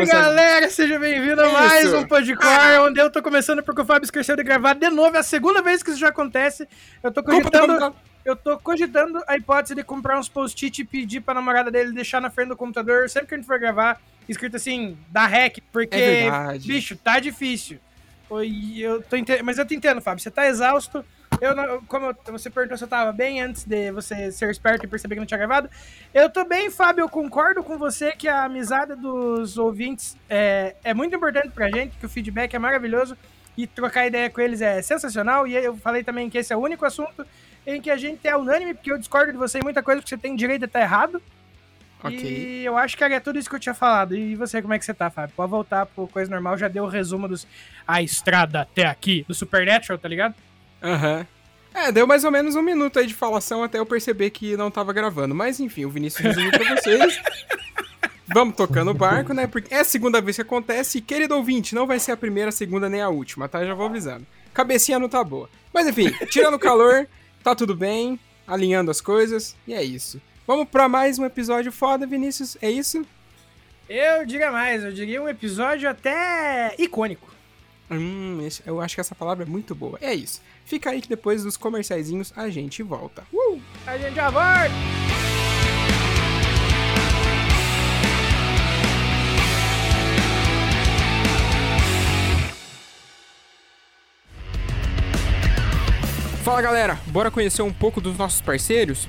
começar... galera, seja bem-vindo a mais um Podcore, onde eu tô começando porque o Fábio esqueceu de gravar de novo, é a segunda vez que isso já acontece. Eu tô cogitando, eu tô cogitando a hipótese de comprar uns post-it e pedir pra namorada dele deixar na frente do computador, sempre que a gente for gravar, escrito assim, da hack, porque, É bicho, tá difícil. Eu tô ente... Mas eu te entendo, Fábio, você tá exausto, eu não, como você perguntou se eu tava bem antes de você ser esperto e perceber que não tinha gravado. Eu tô bem, Fábio. Eu concordo com você que a amizade dos ouvintes é, é muito importante pra gente, que o feedback é maravilhoso e trocar ideia com eles é sensacional. E eu falei também que esse é o único assunto em que a gente é unânime, porque eu discordo de você em muita coisa, porque você tem direito de estar errado. Ok. E eu acho que era tudo isso que eu tinha falado. E você, como é que você tá, Fábio? Pode voltar pro coisa normal, já deu o resumo dos. A estrada até aqui, do Supernatural, tá ligado? Aham. É, deu mais ou menos um minuto aí de falação até eu perceber que não tava gravando. Mas enfim, o Vinícius resumiu pra vocês. Vamos tocando o barco, né? Porque é a segunda vez que acontece. E, querido ouvinte, não vai ser a primeira, a segunda nem a última, tá? Já vou avisando. Cabecinha não tá boa. Mas enfim, tirando o calor, tá tudo bem. Alinhando as coisas. E é isso. Vamos pra mais um episódio foda, Vinícius. É isso? Eu diria mais, eu diria um episódio até icônico. Hum, eu acho que essa palavra é muito boa. É isso. Fica aí que depois dos comerciaizinhos a gente volta. Uh! A gente já volta! Fala galera, bora conhecer um pouco dos nossos parceiros?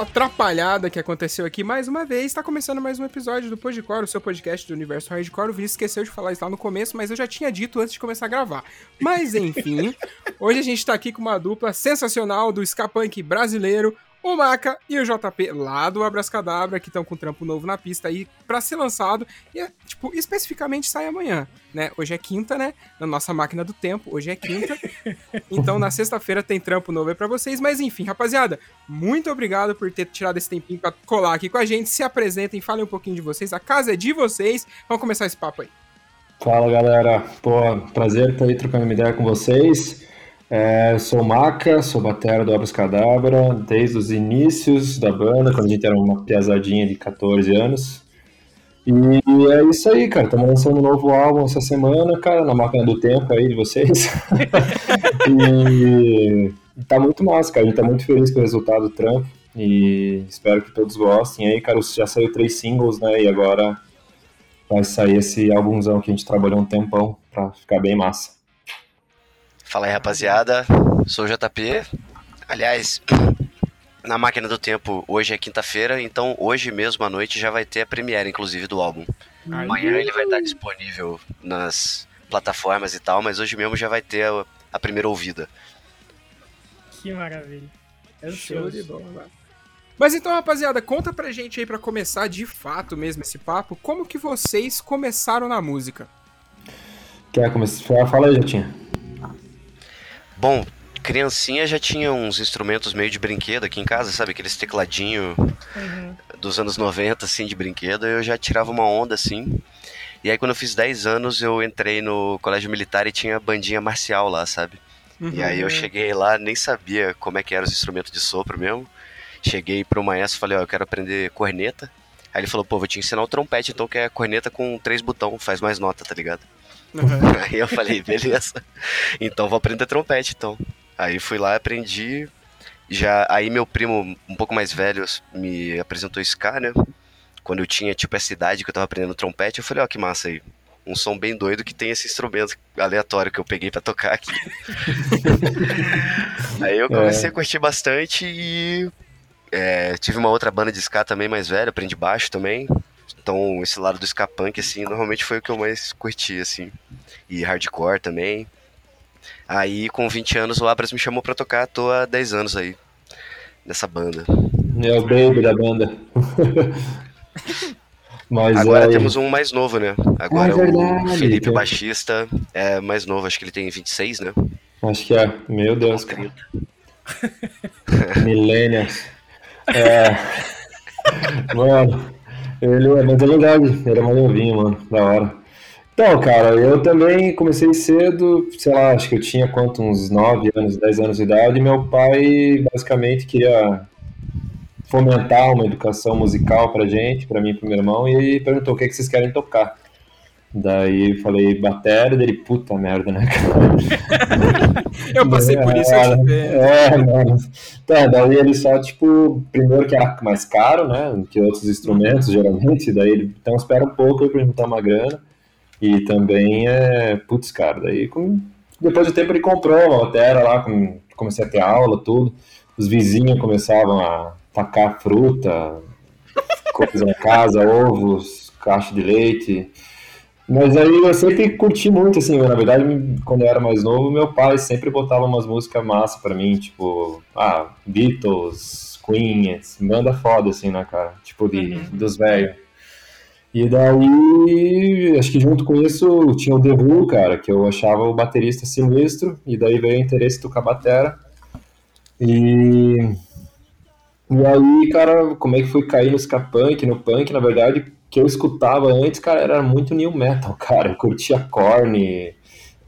Dessa atrapalhada que aconteceu aqui mais uma vez, tá começando mais um episódio do Podcore, o seu podcast do universo Hardcore. O Vinícius esqueceu de falar isso lá no começo, mas eu já tinha dito antes de começar a gravar. Mas enfim, hoje a gente tá aqui com uma dupla sensacional do ska punk brasileiro, o Maca e o JP lá do Abrascadabra, que estão com trampo novo na pista aí pra ser lançado. E, é, tipo, especificamente sai amanhã, né? Hoje é quinta, né? Na nossa máquina do tempo, hoje é quinta. Então na sexta-feira tem trampo novo aí pra vocês. Mas enfim, rapaziada, muito obrigado por ter tirado esse tempinho pra colar aqui com a gente. Se apresentem, falem um pouquinho de vocês. A casa é de vocês. Vamos começar esse papo aí. Fala galera, pô, prazer estar aí trocando uma ideia com vocês. É, sou o Maca, sou batera do Abras Cadabra desde os inícios da banda, quando a gente era uma piazadinha de 14 anos. E é isso aí, cara. Estamos lançando um novo álbum essa semana, cara, na máquina do tempo aí de vocês. e tá muito massa, cara. A gente tá muito feliz com o resultado do trampo. E espero que todos gostem. aí, cara, já saiu três singles, né? E agora vai sair esse álbumzão que a gente trabalhou um tempão pra ficar bem massa. Fala aí, rapaziada. Sou o JP. Aliás, na máquina do tempo, hoje é quinta-feira, então hoje mesmo à noite já vai ter a premiere, inclusive, do álbum. Amanhã ele vai estar disponível nas plataformas e tal, mas hoje mesmo já vai ter a, a primeira ouvida. Que maravilha. Show de bola. Mas então, rapaziada, conta pra gente aí pra começar de fato mesmo esse papo, como que vocês começaram na música? Quer começar? Fala aí, Jatinha. Bom, criancinha já tinha uns instrumentos meio de brinquedo aqui em casa, sabe? Aqueles tecladinho dos anos 90, assim, de brinquedo. Eu já tirava uma onda, assim. E aí, quando eu fiz 10 anos, eu entrei no colégio militar e tinha bandinha marcial lá, sabe? E aí eu cheguei lá, nem sabia como é que eram os instrumentos de sopro mesmo. Cheguei pro maestro e falei, ó, eu quero aprender corneta. Aí ele falou, pô, vou te ensinar o trompete, então que é corneta com três botões, faz mais nota, tá ligado? Aí eu falei, beleza. Então vou aprender trompete, então. Aí fui lá, aprendi. Já aí meu primo, um pouco mais velho, me apresentou ska, né? Quando eu tinha tipo essa idade que eu tava aprendendo trompete, eu falei, ó, que massa aí. Um som bem doido que tem esse instrumento aleatório que eu peguei pra tocar aqui. aí eu comecei a curtir bastante e é, tive uma outra banda de ska também mais velha, aprendi baixo também. Então, esse lado do ska punk, assim, normalmente foi o que eu mais curti, assim. E hardcore também. Aí, com 20 anos, o Abras me chamou pra tocar, tô há 10 anos aí, nessa banda. É o baby da banda. Mas Agora aí- temos um mais novo, né? Agora Ah, é verdade, o Felipe tem- Baixista é mais novo, acho que ele tem 26, né? Acho que é. Meu Deus, cara. Millennials. É. Mano, ele, é verdade, ele é mais novinho, mano, da hora. Então, cara, eu também comecei cedo, sei lá, acho que eu tinha quanto, uns 9 anos, 10 anos de idade, e meu pai basicamente queria fomentar uma educação musical pra gente, pra mim e pro meu irmão, e perguntou o que, que vocês querem tocar. Daí eu falei, bateria, dele, puta merda, né, cara? Eu passei por isso, eu te vejo. É, mano. Tá, daí ele só, tipo, primeiro que era mais caro, né, que outros instrumentos, geralmente, daí ele, então espera um pouco pra juntar uma grana, e também é, putz, cara, daí com- depois do tempo ele comprou uma batera lá, com- comecei a ter aula, tudo, os vizinhos começavam a tacar fruta, coisa na casa, ovos, caixa de leite, mas aí eu sempre curti muito, assim, na verdade, quando eu era mais novo, meu pai sempre botava umas músicas massa pra mim, tipo, ah, Beatles, Queen, banda foda, assim, né, cara? Tipo, de, dos velhos. E daí, acho que junto com isso, tinha o The Who, cara, que eu achava o baterista sinistro, e daí veio o interesse de tocar batera. E... E aí, cara, como é que foi cair no ska punk, no punk, na verdade, que eu escutava antes, cara, era muito new metal, cara. Eu curtia Korn,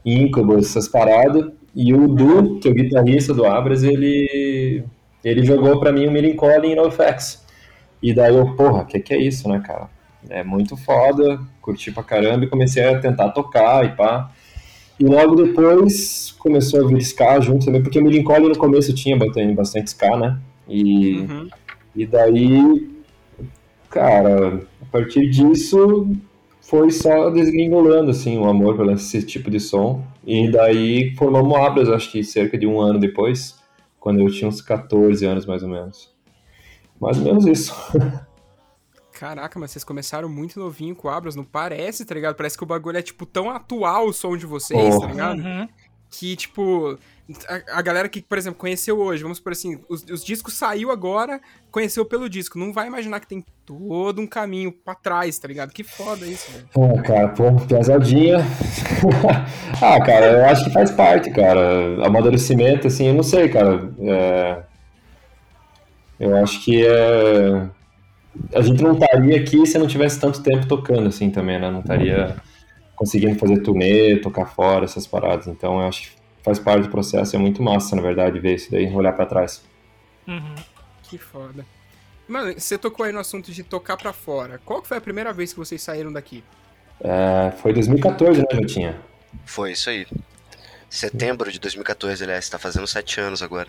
Incubus, essas paradas. E o Du, que é o guitarrista do Abras, ele, ele jogou pra mim o Millencolin e NoFX. E daí eu, porra, que que é isso, né, cara? É muito foda, curti pra caramba e comecei a tentar tocar e pá. E logo depois começou a vir ska junto também, porque o Millencolin no começo tinha bastante, bastante ska, né? E, Uhum. e daí, cara, partir disso foi só desgringolando, assim, o amor pelo esse tipo de som. E daí formamos Abras, acho que cerca de um ano depois, quando eu tinha uns 14 anos, mais ou menos. Mais ou menos isso. Caraca, mas vocês começaram muito novinho com o Abras, não parece, tá ligado? Parece que o bagulho é, tipo, tão atual o som de vocês, Oh. tá ligado? Uhum. Que, tipo, a, a galera que, por exemplo, conheceu hoje, vamos por assim, os, os discos saiu agora, conheceu pelo disco, não vai imaginar que tem todo um caminho pra trás, tá ligado? Que foda isso, velho. Ah, cara, pô, pesadinha. ah, cara, eu acho que faz parte, cara. Amadurecimento, assim, eu não sei, cara. É, Eu acho que é... a gente não estaria aqui se não tivesse tanto tempo tocando, assim, também, né? Não estaria conseguindo fazer turnê, tocar fora, essas paradas. Então, eu acho que faz parte do processo. É muito massa, na verdade, ver isso daí, olhar pra trás. Uhum. Que foda. Mano, você tocou aí no assunto de tocar pra fora. Qual que foi a primeira vez que vocês saíram daqui? É, Foi 2014, né, já tinha? Foi isso aí. Setembro de 2014, aliás, tá fazendo sete anos agora.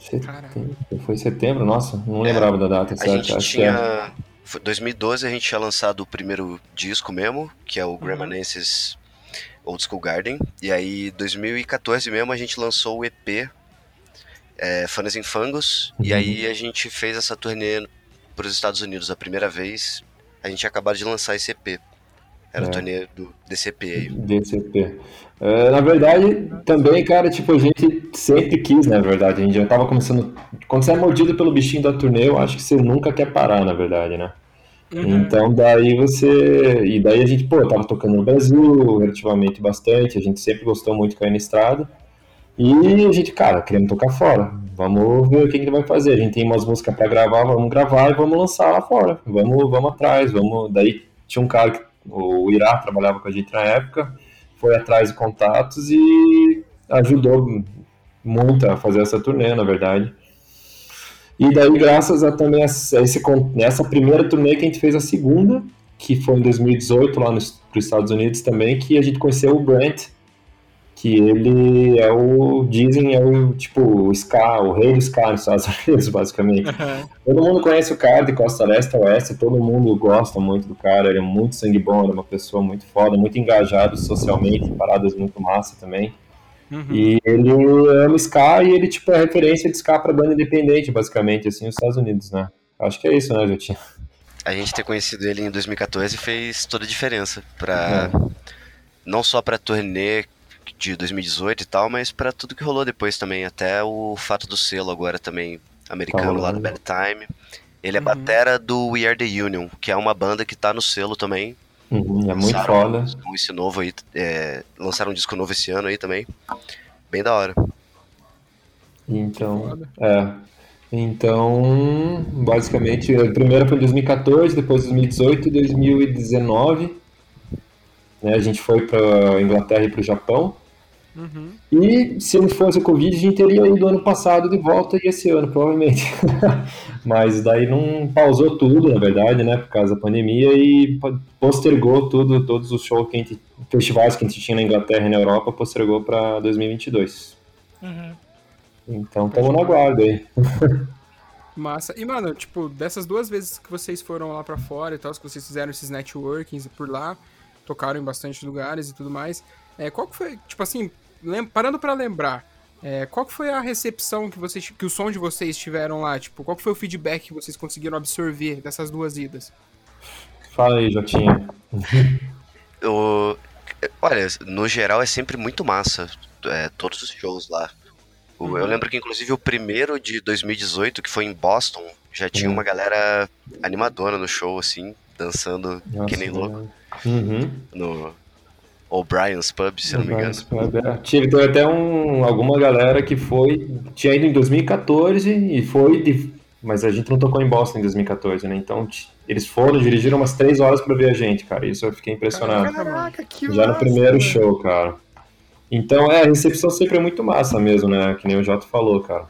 Setembro. Foi setembro? Nossa, não lembrava da data A certa. gente acho que é. tinha. Foi 2012 a gente tinha lançado o primeiro disco mesmo, que é o Gramanensis Old School Garden. E aí, 2014 mesmo, a gente lançou o EP é, Fanas em Fangos. E Uhum. aí a gente fez essa turnê para os Estados Unidos a primeira vez. A gente acabado de lançar esse EP. Era É. o turnê do DCP aí. DCP. É, na verdade, também, cara, tipo, a gente sempre quis, na verdade. A gente já tava começando. Quando você é mordido pelo bichinho da turnê, eu acho que você nunca quer parar, na verdade, né? Então, daí você. E daí a gente, pô, tava tocando no Brasil relativamente bastante. A gente sempre gostou muito de cair na estrada. E a gente, cara, queremos tocar fora. Vamos ver o que a gente vai fazer. A gente tem umas músicas pra gravar, vamos gravar e vamos lançar lá fora. Vamos, vamos atrás, vamos. Daí tinha um cara que o Irá trabalhava com a gente na época, foi atrás de contatos e ajudou muito a fazer essa turnê, na verdade. E daí, graças a também a esse, nessa primeira turnê que a gente fez a segunda, que foi em 2018 lá nos Estados Unidos também, que a gente conheceu o Brent, que ele é o, dizem, é o, tipo, o ska, o rei do ska nos Estados Unidos, basicamente. Todo mundo conhece o cara de Costa Leste a Oeste, todo mundo gosta muito do cara, ele é muito sangue bom, ele é uma pessoa muito foda, muito engajado socialmente, em paradas muito massa também. Uhum. E ele ama ska e ele, tipo, é referência de ska pra banda independente, basicamente, assim, nos Estados Unidos, né? Acho que é isso, né, Jotinho? A gente ter conhecido ele em 2014 fez toda a diferença. Pra, Não só pra turnê de 2018 e tal, mas pra tudo que rolou depois também. Até o fato do selo agora também americano lá do. Bad Time. Ele é batera do We Are The Union, que é uma banda que tá no selo também. Uhum, é muito Lançaram foda. um- Esse novo aí, é, lançaram um disco novo esse ano aí também. Bem da hora. Então, é. Então, basicamente, a primeira foi em 2014, depois 2018 e 2019. Né, a gente foi para Inglaterra e para o Japão. Uhum. E se não fosse o Covid, a gente teria ido ano passado de volta e esse ano, provavelmente. Mas daí não pausou tudo, na verdade, né, por causa da pandemia e po- postergou tudo, todos os shows que a gente, festivais que a gente tinha na Inglaterra e na Europa, postergou para 2022. Uhum. Então, estamos na guarda aí. Massa. E, mano, tipo, dessas duas vezes que vocês foram lá pra fora e tal, que vocês fizeram esses networkings por lá, tocaram em bastante lugares e tudo mais, é, qual que foi, tipo assim, lem- parando pra lembrar, é, qual que foi a recepção que vocês, que o som de vocês tiveram lá? Tipo, qual que foi o feedback que vocês conseguiram absorver dessas duas idas? Fala aí, Jotinha. O- Olha, no geral é sempre muito massa. é, todos os shows lá. O- Eu lembro que, inclusive, o primeiro de 2018, que foi em Boston, já tinha Hum. uma galera animadora no show, assim, dançando que nem louco Uhum. no O'Brien's Pub, se não me engano. É, Tive, teve até um, alguma galera que foi. Tinha ido em 2014 e foi. de- mas a gente não tocou em Boston em 2014, né? Então t- eles foram, dirigiram umas três horas pra ver a gente, cara. Isso eu fiquei impressionado. Caraca, que Já no massa, primeiro velho. show, cara. Então, é, a recepção sempre é muito massa mesmo, né? Que nem o Jota falou, cara.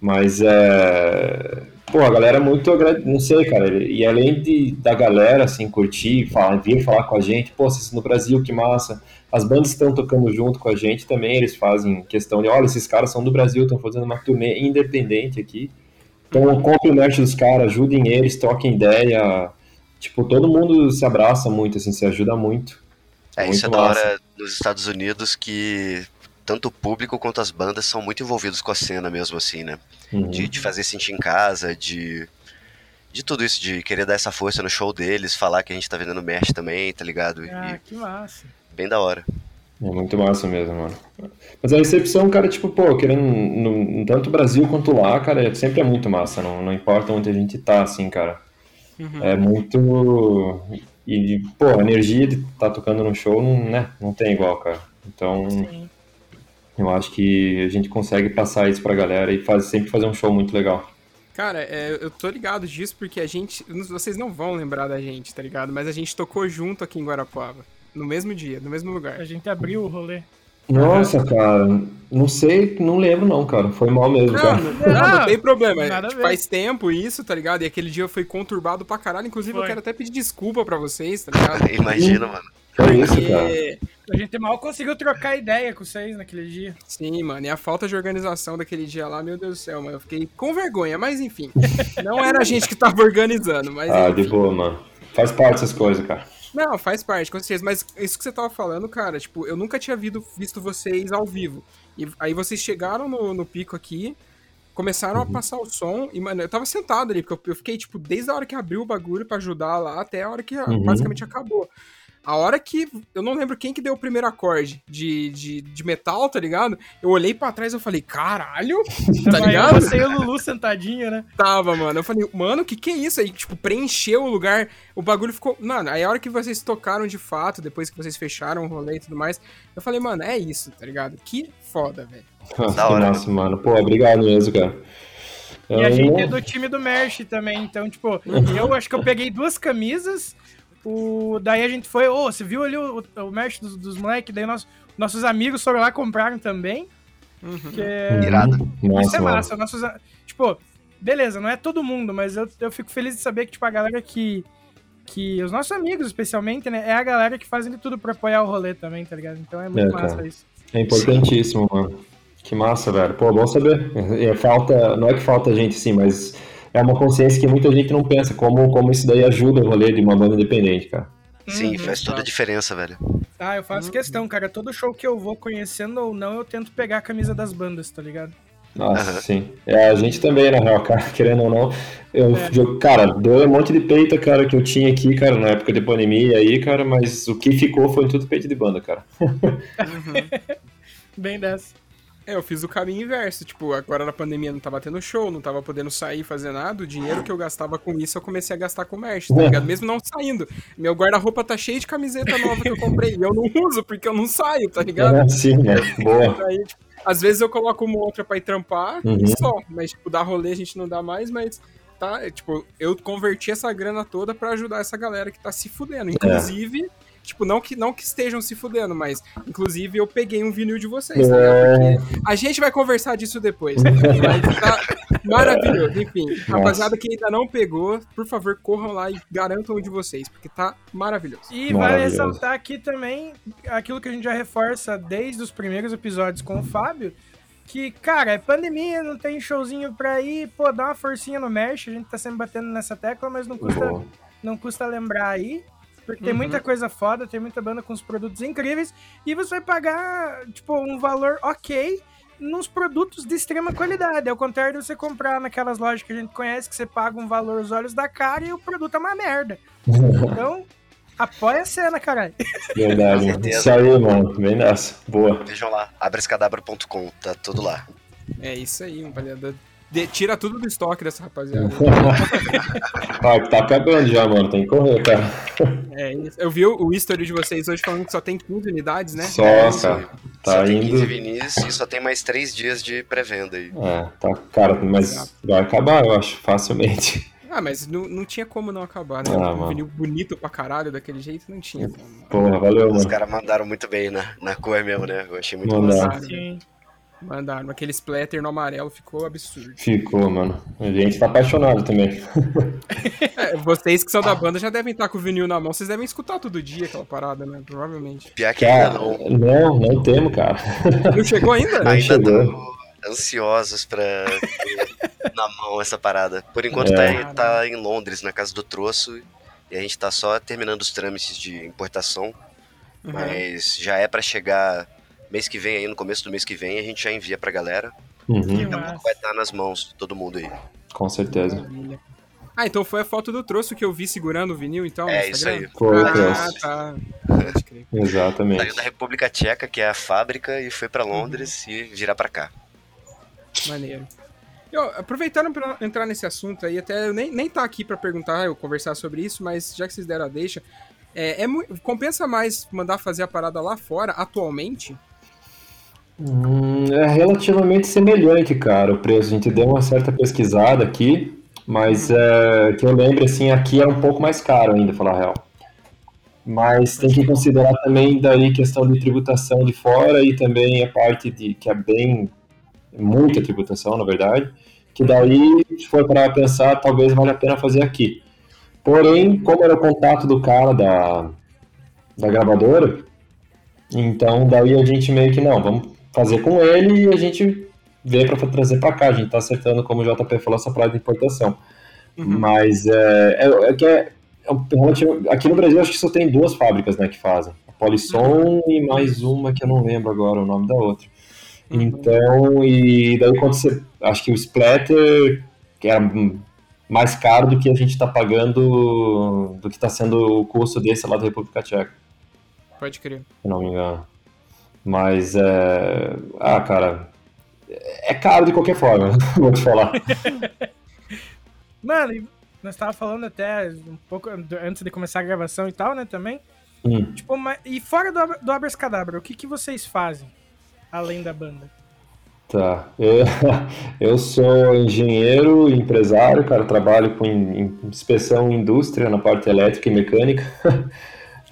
Mas é. Pô, a galera é muito. agra- Não sei, cara. E além de, da galera, assim, curtir, falar, vir falar com a gente, pô, vocês no Brasil, que massa. As bandas estão tocando junto com a gente também, eles fazem questão de: olha, esses caras são do Brasil, estão fazendo uma turnê independente aqui. Então, compre o merch dos caras, ajudem eles, troquem ideia. Tipo, todo mundo se abraça muito, assim, se ajuda muito. É, isso é Muito da massa. hora nos Estados Unidos que tanto o público quanto as bandas são muito envolvidos com a cena mesmo, assim, né? Uhum. De, de fazer sentir em casa, de. De tudo isso, de querer dar essa força no show deles, falar que a gente tá vendendo merch também, tá ligado? E Ah, que massa. bem da hora. É muito massa mesmo, mano. Mas a recepção, cara, tipo, pô, querendo no, tanto o Brasil quanto lá, cara, é- sempre é muito massa, não, não importa onde a gente tá, assim, cara. É muito. E, pô, a energia de estar tocando no show, não, né, não tem igual, cara. Então, Sim. Eu acho que a gente consegue passar isso pra galera e faz, sempre fazer um show muito legal. Cara, é, eu tô ligado disso porque a gente. Vocês não vão lembrar da gente, tá ligado? Mas a gente tocou junto aqui em Guarapuava. No mesmo dia, no mesmo lugar. A gente abriu o rolê. Nossa, cara, não sei, não lembro não, cara. Foi mal mesmo, Não, cara. não, não, não tem problema. Nada a Tipo, faz tempo isso, tá ligado? E aquele dia foi conturbado pra caralho. Inclusive, eu Foi. quero até pedir desculpa pra vocês, tá ligado? Imagina, mano. Que isso, cara. Porque, A gente mal conseguiu trocar ideia com vocês naquele dia. sim, mano, e a falta de organização daquele dia lá, meu Deus do céu, mano, eu fiquei com vergonha, mas enfim. Não era a gente que tava organizando, mas. Ah, enfim. de boa, mano. Faz parte dessas coisas, cara. Não, faz parte, com certeza. Mas isso que você tava falando, cara, tipo, eu nunca tinha visto, visto vocês ao vivo. E aí vocês chegaram no, no pico aqui, começaram a passar o som, e, mano, eu tava sentado ali, porque eu, eu fiquei, tipo, desde a hora que abriu o bagulho pra ajudar lá até a hora que Uhum. basicamente acabou. A hora que. Eu não lembro quem que deu o primeiro acorde de, de, de metal, tá ligado? Eu olhei pra trás e eu falei, caralho, tá ligado? Você e o Lulu sentadinho, né? Tava, mano. Eu falei, mano, que que é isso? Aí, tipo, preencheu o lugar. O bagulho ficou. Mano, aí a hora que vocês tocaram de fato, depois que vocês fecharam o rolê e tudo mais, eu falei, mano, é isso, tá ligado? Que foda, velho. Nossa, que massa, mano. Pô, obrigado mesmo, cara. E a gente não- é do time do Merch também, então, tipo, eu acho que eu peguei duas camisas, o... daí a gente foi, ô, você viu ali o, o Merch dos, dos moleques, daí nós, nossos amigos foram lá compraram também, que é... Irado. É massa, nossos... Tipo, beleza, não é todo mundo, mas eu, eu fico feliz de saber que, tipo, a galera que... Que os nossos amigos, especialmente, né? É a galera que fazem de tudo pra apoiar o rolê também, tá ligado? Então é muito É, massa cara. isso. É importantíssimo, mano. Que massa, velho. Pô, bom saber. É, falta, não é que falta gente, sim, mas é uma consciência que muita gente não pensa, como, como isso daí ajuda o rolê de uma banda independente, cara. Sim, Uhum, faz toda a diferença, velho. Ah, eu faço questão, cara. Todo show que eu vou, conhecendo ou não, eu tento pegar a camisa das bandas, tá ligado? Nossa, Aham. sim. É, a gente também, na real, cara, querendo ou não. Eu, É. eu- cara, deu um monte de peita, cara, que eu tinha aqui, cara, na época de pandemia aí, cara, mas o que ficou foi tudo peito de banda, cara. Bem dessa. É, eu fiz o caminho inverso. Tipo, agora na pandemia não tava tendo show, não tava podendo sair fazer nada. O dinheiro que eu gastava com isso, eu comecei a gastar com merch, tá ligado? Mesmo não saindo. Meu guarda-roupa tá cheio de camiseta nova que eu comprei. E eu não uso porque eu não saio, tá ligado? É, sim, né? Boa. Aí, tipo, às vezes eu coloco uma outra pra ir trampar Uhum. e só. Mas, tipo, dar rolê a gente não dá mais, mas tá, é, tipo, eu converti essa grana toda pra ajudar essa galera que tá se fudendo. Inclusive, tipo, não que, não que estejam se fudendo, mas inclusive eu peguei um vinil de vocês, tá ligado? É, Porque a gente vai conversar disso depois. né? Mas tá maravilhoso. Enfim, rapaziada que ainda não pegou, por favor, corram lá e garantam o de vocês, porque tá maravilhoso. E vale Maravilhoso. ressaltar aqui também aquilo que a gente já reforça desde os primeiros episódios com o Fábio, que, cara, é pandemia, não tem showzinho pra ir, pô, dá uma forcinha no merch, a gente tá sempre batendo nessa tecla, mas não custa, boa. não custa lembrar aí, porque tem Uhum. muita coisa foda, tem muita banda com os produtos incríveis, e você vai pagar, tipo, um valor ok nos produtos de extrema qualidade, ao contrário de você comprar naquelas lojas que a gente conhece, que você paga um valor aos olhos da cara e o produto é uma merda. Então, apoia a cena, caralho. Verdade. Isso aí, mano. Bem nessa. Boa. Vejam lá, abrescadabra.com, tá tudo lá. É isso aí, rapaziada. De- tira tudo do estoque dessa rapaziada. Ah, tá acabando já, mano. Tem que correr, cara. É. Eu vi o, history de vocês hoje falando que só tem 15 unidades, né? Só, É cara. Tá só tem 15 indo. vinis e só tem mais 3 dias de pré-venda aí. É, tá, cara, mas vai acabar, eu acho, facilmente. Ah, mas não, não tinha como não acabar, né? Ah, um vinil bonito pra caralho daquele jeito, não tinha. Porra, valeu, Os mano. caras mandaram muito bem na, na cor mesmo, né? Eu achei muito massa. Mandaram. Aquele splatter no amarelo ficou absurdo. Ficou, mano. A gente tá apaixonado também. É, vocês que são da banda já devem estar com o vinil na mão. Vocês devem escutar todo dia aquela parada, né? Provavelmente. Pior que Cara, não. não, não temos, cara. Não chegou ainda? Não Ainda chegou. ansiosos pra ter na mão essa parada. Por enquanto É. tá, em- tá em Londres, na casa do troço, e a gente tá só terminando os trâmites de importação, Uhum. mas já é pra chegar mês que vem aí, no começo do mês que vem, a gente já envia pra galera. Uhum, Então massa. vai estar nas mãos de todo mundo aí. com certeza. Maravilha. Ah, então foi a foto do troço que eu vi segurando o vinil, então? É, isso aí. Foi, Ah, Cross. tá. Pode crer. Exatamente. Saiu da República Tcheca, que é a fábrica, e foi pra Londres e virá pra cá. Maneiro. E, ó, aproveitando pra entrar nesse assunto aí, até eu nem, nem tá aqui pra perguntar, eu conversar sobre isso, mas já que vocês deram a deixa, é, é compensa mais mandar fazer a parada lá fora, atualmente? Hum, é relativamente semelhante, cara, o preço. A gente deu uma certa pesquisada aqui, mas é, que eu lembro, assim, aqui é um pouco mais caro ainda, falar a real. Mas tem que considerar também daí questão de tributação de fora e também a parte de que é bem muita tributação, na verdade, que daí, se for para pensar, talvez valha a pena fazer aqui. Porém, como era o contato do cara da, da gravadora, então daí a gente meio que não, vamos fazer com ele e a gente vê para trazer para cá. A gente tá acertando, como o JP falou, essa praia de importação. Mas é, é, é que é, é um aqui no Brasil acho que só tem duas fábricas né, que fazem. A Polisson e mais uma que eu não lembro agora o nome da outra. Então, e daí quando você. Acho que o Splatter, que era hum, mais caro do que a gente está pagando, do que está sendo o custo desse lá da República Tcheca. Pode crer. se não me engano. Mas é. Ah, cara. É caro de qualquer forma, vou te falar. Mano, nós tava falando até um pouco antes de começar a gravação e tal, né, também. Hum. Tipo, mas- e fora do, do Abras Cadabra, o que, que vocês fazem além da banda? Tá. Eu, eu sou engenheiro empresário, cara. Trabalho com in- inspeção em indústria na parte elétrica e mecânica.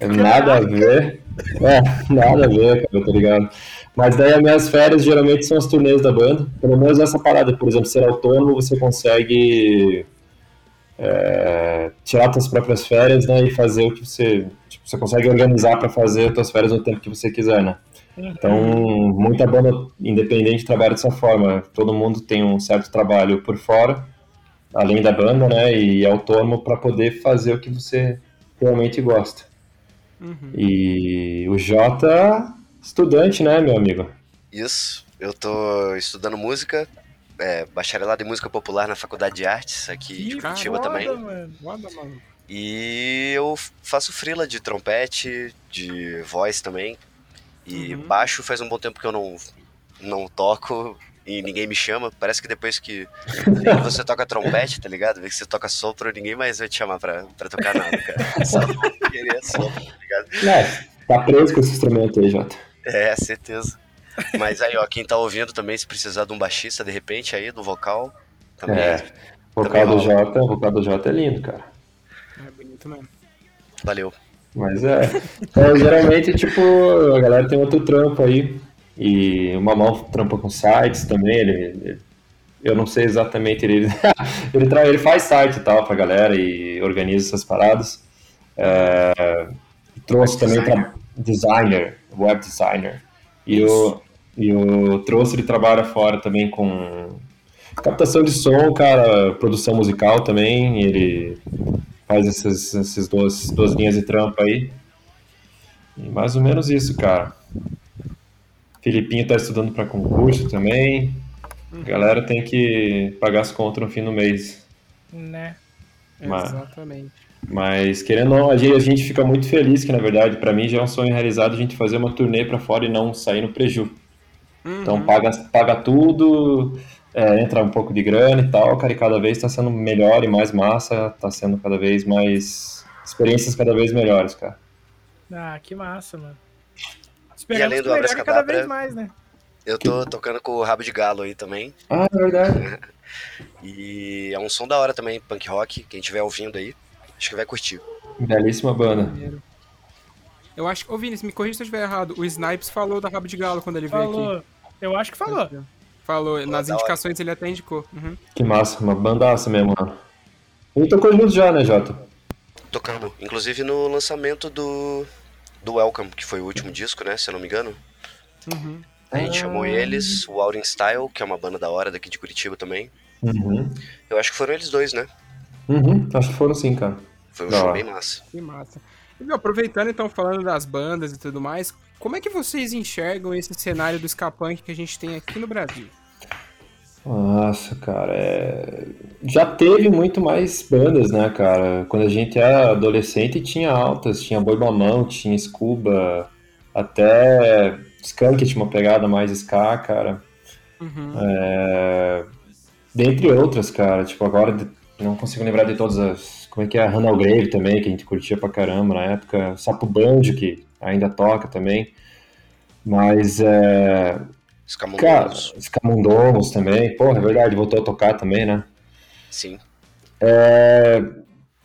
Nada a ver. É, nada a ver, cara, tá ligado? Mas daí as minhas férias geralmente são as turnês da banda. Pelo menos essa parada, por exemplo, ser autônomo, você consegue é, tirar suas próprias férias né, e fazer o que você. Tipo, você consegue organizar para fazer as suas férias no tempo que você quiser, né? Então, muita banda independente trabalha dessa forma. Todo mundo tem um certo trabalho por fora, além da banda, né? E é autônomo para poder fazer o que você realmente gosta. E o Jota, estudante, né, meu amigo? Isso, eu tô estudando música, é, bacharelado em música popular na Faculdade de Artes aqui de Curitiba foda, também. Mano. Foda, mano. E eu faço frila de trompete, de voz também. E Uhum. baixo faz um bom tempo que eu não, não toco e ninguém me chama. Parece que depois que, que você toca trompete, tá ligado? Vê que você toca sopro, ninguém mais vai te chamar pra, pra tocar nada, cara. Só querer sopro, tá ligado? É, tá preso com esse instrumento aí, Jota. É, certeza. Mas aí, ó, quem tá ouvindo também, se precisar de um baixista, de repente, aí, do vocal, também. É. O vocal Também do. Jota, o vocal do Jota é lindo, cara. É bonito mesmo. Valeu. Mas é. Então, geralmente, tipo, a galera tem outro trampo aí. E o Mamão trampa com sites também. Ele, ele- eu não sei exatamente. Ele, ele, tra- ele faz site e tal pra galera e organiza essas paradas. É, trouxe também tra- designer, web designer. E o, e o trouxe ele trabalha fora também com captação de som, cara, produção musical também. Ele faz essas, essas duas, duas linhas de trampo aí. E mais ou menos isso, cara. Filipinho tá estudando para concurso também. A galera tem que pagar as contas no fim do mês. Né? Mas- Exatamente. Mas querendo ou não, a gente, fica muito feliz que na verdade para mim já é um sonho realizado a gente fazer uma turnê para fora e não sair no preju. Então paga, paga tudo, é, entra um pouco de grana e tal, cara, e cada vez está sendo melhor e mais massa, tá sendo cada vez mais experiências cada vez melhores, cara. Ah, que massa, mano. E além do melhore Abracadabra- cada vez mais, né? Eu tô tocando com o Rabo de Galo aí também. Ah, é verdade. E é um som da hora também, punk rock. Quem estiver ouvindo aí, acho que vai curtir. Belíssima banda. Eu acho que. Ô, Vinícius, me corrija se eu estiver errado. O Snipes falou da Rabo de Galo quando ele veio Falou. aqui. Eu acho que falou. Falou. Nas da hora. indicações ele até indicou. Uhum. Que massa, uma bandaça mesmo, mano. E tocou junto já, né, Jota? Tocando, inclusive no lançamento do, do Welcome, que foi o último disco, né? Se eu não me engano. Uhum. A gente chamou eles, o Aurin Style, que é uma banda da hora daqui de Curitiba também. Uhum. Eu acho que foram eles dois, né? Uhum, acho que foram sim, cara. Foi um Da show hora. bem massa. Que massa. E, meu, aproveitando então, falando das bandas e tudo mais, como é que vocês enxergam esse cenário do ska punk que a gente tem aqui no Brasil? Nossa, cara, é... já teve muito mais bandas, né, cara? Quando a gente era adolescente tinha altas, tinha Boi Mamão, tinha Scuba, até Skunk tinha uma pegada mais ska, cara. Uhum. É... Dentre outras, cara, tipo, agora não consigo lembrar de todas as. Como é que é? Hannah Grave também, que a gente curtia pra caramba na época. Sapo Banjo, que ainda toca também. Mas é. Cara, Escamundos. Escamundongos também. Porra, é verdade, voltou a tocar também, né? Sim. É,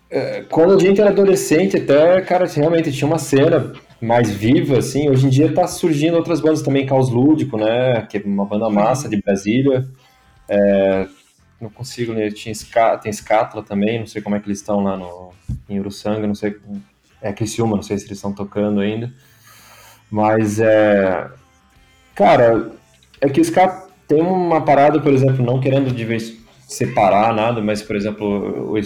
é, Quando a gente era adolescente, até, cara, realmente tinha uma cena mais viva, assim. Hoje em dia tá surgindo outras bandas também, Caos Lúdico, né? Que é uma banda massa de Brasília. É, Não consigo ler, tinha tem Scatla também, não sei como é que eles estão lá no, em Uruçanga, não sei. É Criciúma, não sei se eles estão tocando ainda. Mas é. Cara, é que o Ska tem uma parada, por exemplo, não querendo divers- separar nada, mas, por exemplo, o,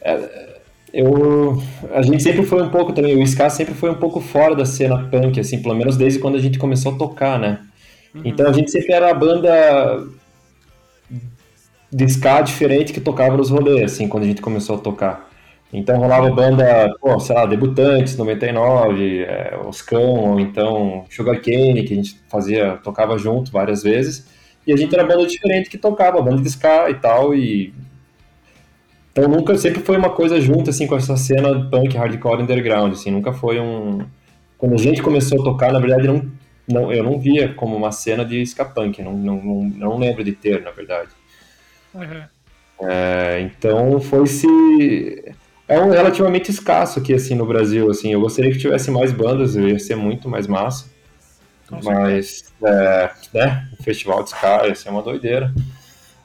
é, eu, a gente sempre foi um pouco também, o Ska sempre foi um pouco fora da cena punk, assim, pelo menos desde quando a gente começou a tocar, né? Então a gente sempre era a banda de ska diferente que tocava nos rolês, assim, quando a gente começou a tocar. Então rolava banda, pô, sei lá, Debutantes, 99, é, Oscão, ou então Sugarcane, que a gente fazia, tocava junto várias vezes. E a gente era banda diferente que tocava, banda de ska e tal, e... Então nunca, sempre foi uma coisa junto, assim, com essa cena punk, hardcore, underground, assim, nunca foi um... Quando a gente começou a tocar, na verdade, não, não, eu não via como uma cena de ska punk, não, não, não, não lembro de ter, na verdade. Uhum. É, então foi se é um relativamente escasso aqui assim no Brasil assim. Eu gostaria que tivesse mais bandas ia ser muito mais massa. Com mas é, né o festival de ska ia ser uma doideira.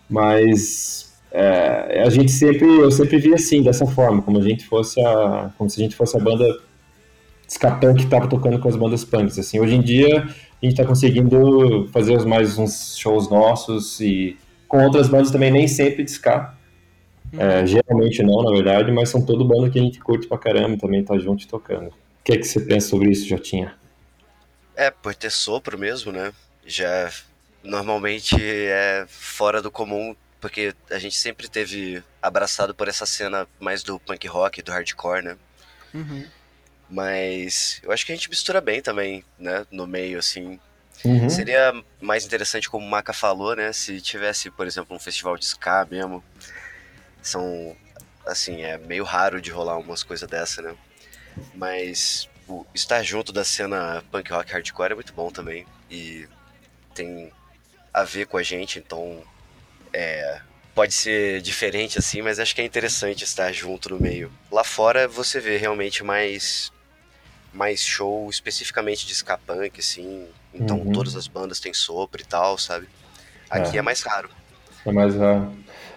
Mas é, a gente sempre eu sempre via assim dessa forma como a gente fosse a como se a gente fosse a banda punk que estava tocando com as bandas punks assim. Hoje em dia a gente está conseguindo fazer mais uns shows nossos e com outras bandas também nem sempre de ska é, geralmente não, na verdade, mas são todo banda que a gente curte pra caramba também tá junto e tocando. O que é que você pensa sobre isso, Jotinha? É, por ter sopro mesmo, né? Já normalmente é fora do comum, porque a gente sempre teve abraçado por essa cena mais do punk rock, do hardcore, né? Uhum. Mas eu acho que a gente mistura bem também, né? No meio, assim. Uhum. Seria mais interessante, como o Maca falou, né? Se tivesse, por exemplo, um festival de ska mesmo. São, assim, é meio raro de rolar umas coisas dessa, né? Mas o estar junto da cena punk rock hardcore é muito bom também. E tem a ver com a gente, então é, pode ser diferente assim, mas acho que é interessante estar junto no meio. Lá fora você vê realmente mais mais show especificamente de ska punk, assim. Então Uhum. todas as bandas têm sopro e tal, sabe? Aqui É. é, mais raro. É mais raro.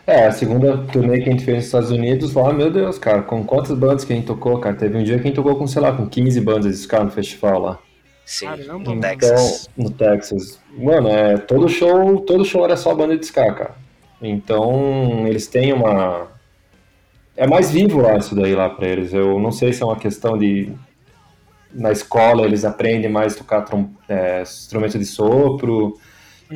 É, a segunda turnê que a gente fez nos Estados Unidos, lá, meu Deus, cara, com quantas bandas que a gente tocou, cara? Teve um dia que a gente tocou com, sei lá, com 15 bandas de ska no festival lá. Sim, Caramba, no mano. Texas. Então, no Texas. Mano, é, todo show, todo show era só banda de ska, cara. Então, eles têm uma... É mais vivo lá isso daí lá pra eles. Eu não sei se é uma questão de... Na escola eles aprendem mais a tocar trom... é, instrumento de sopro,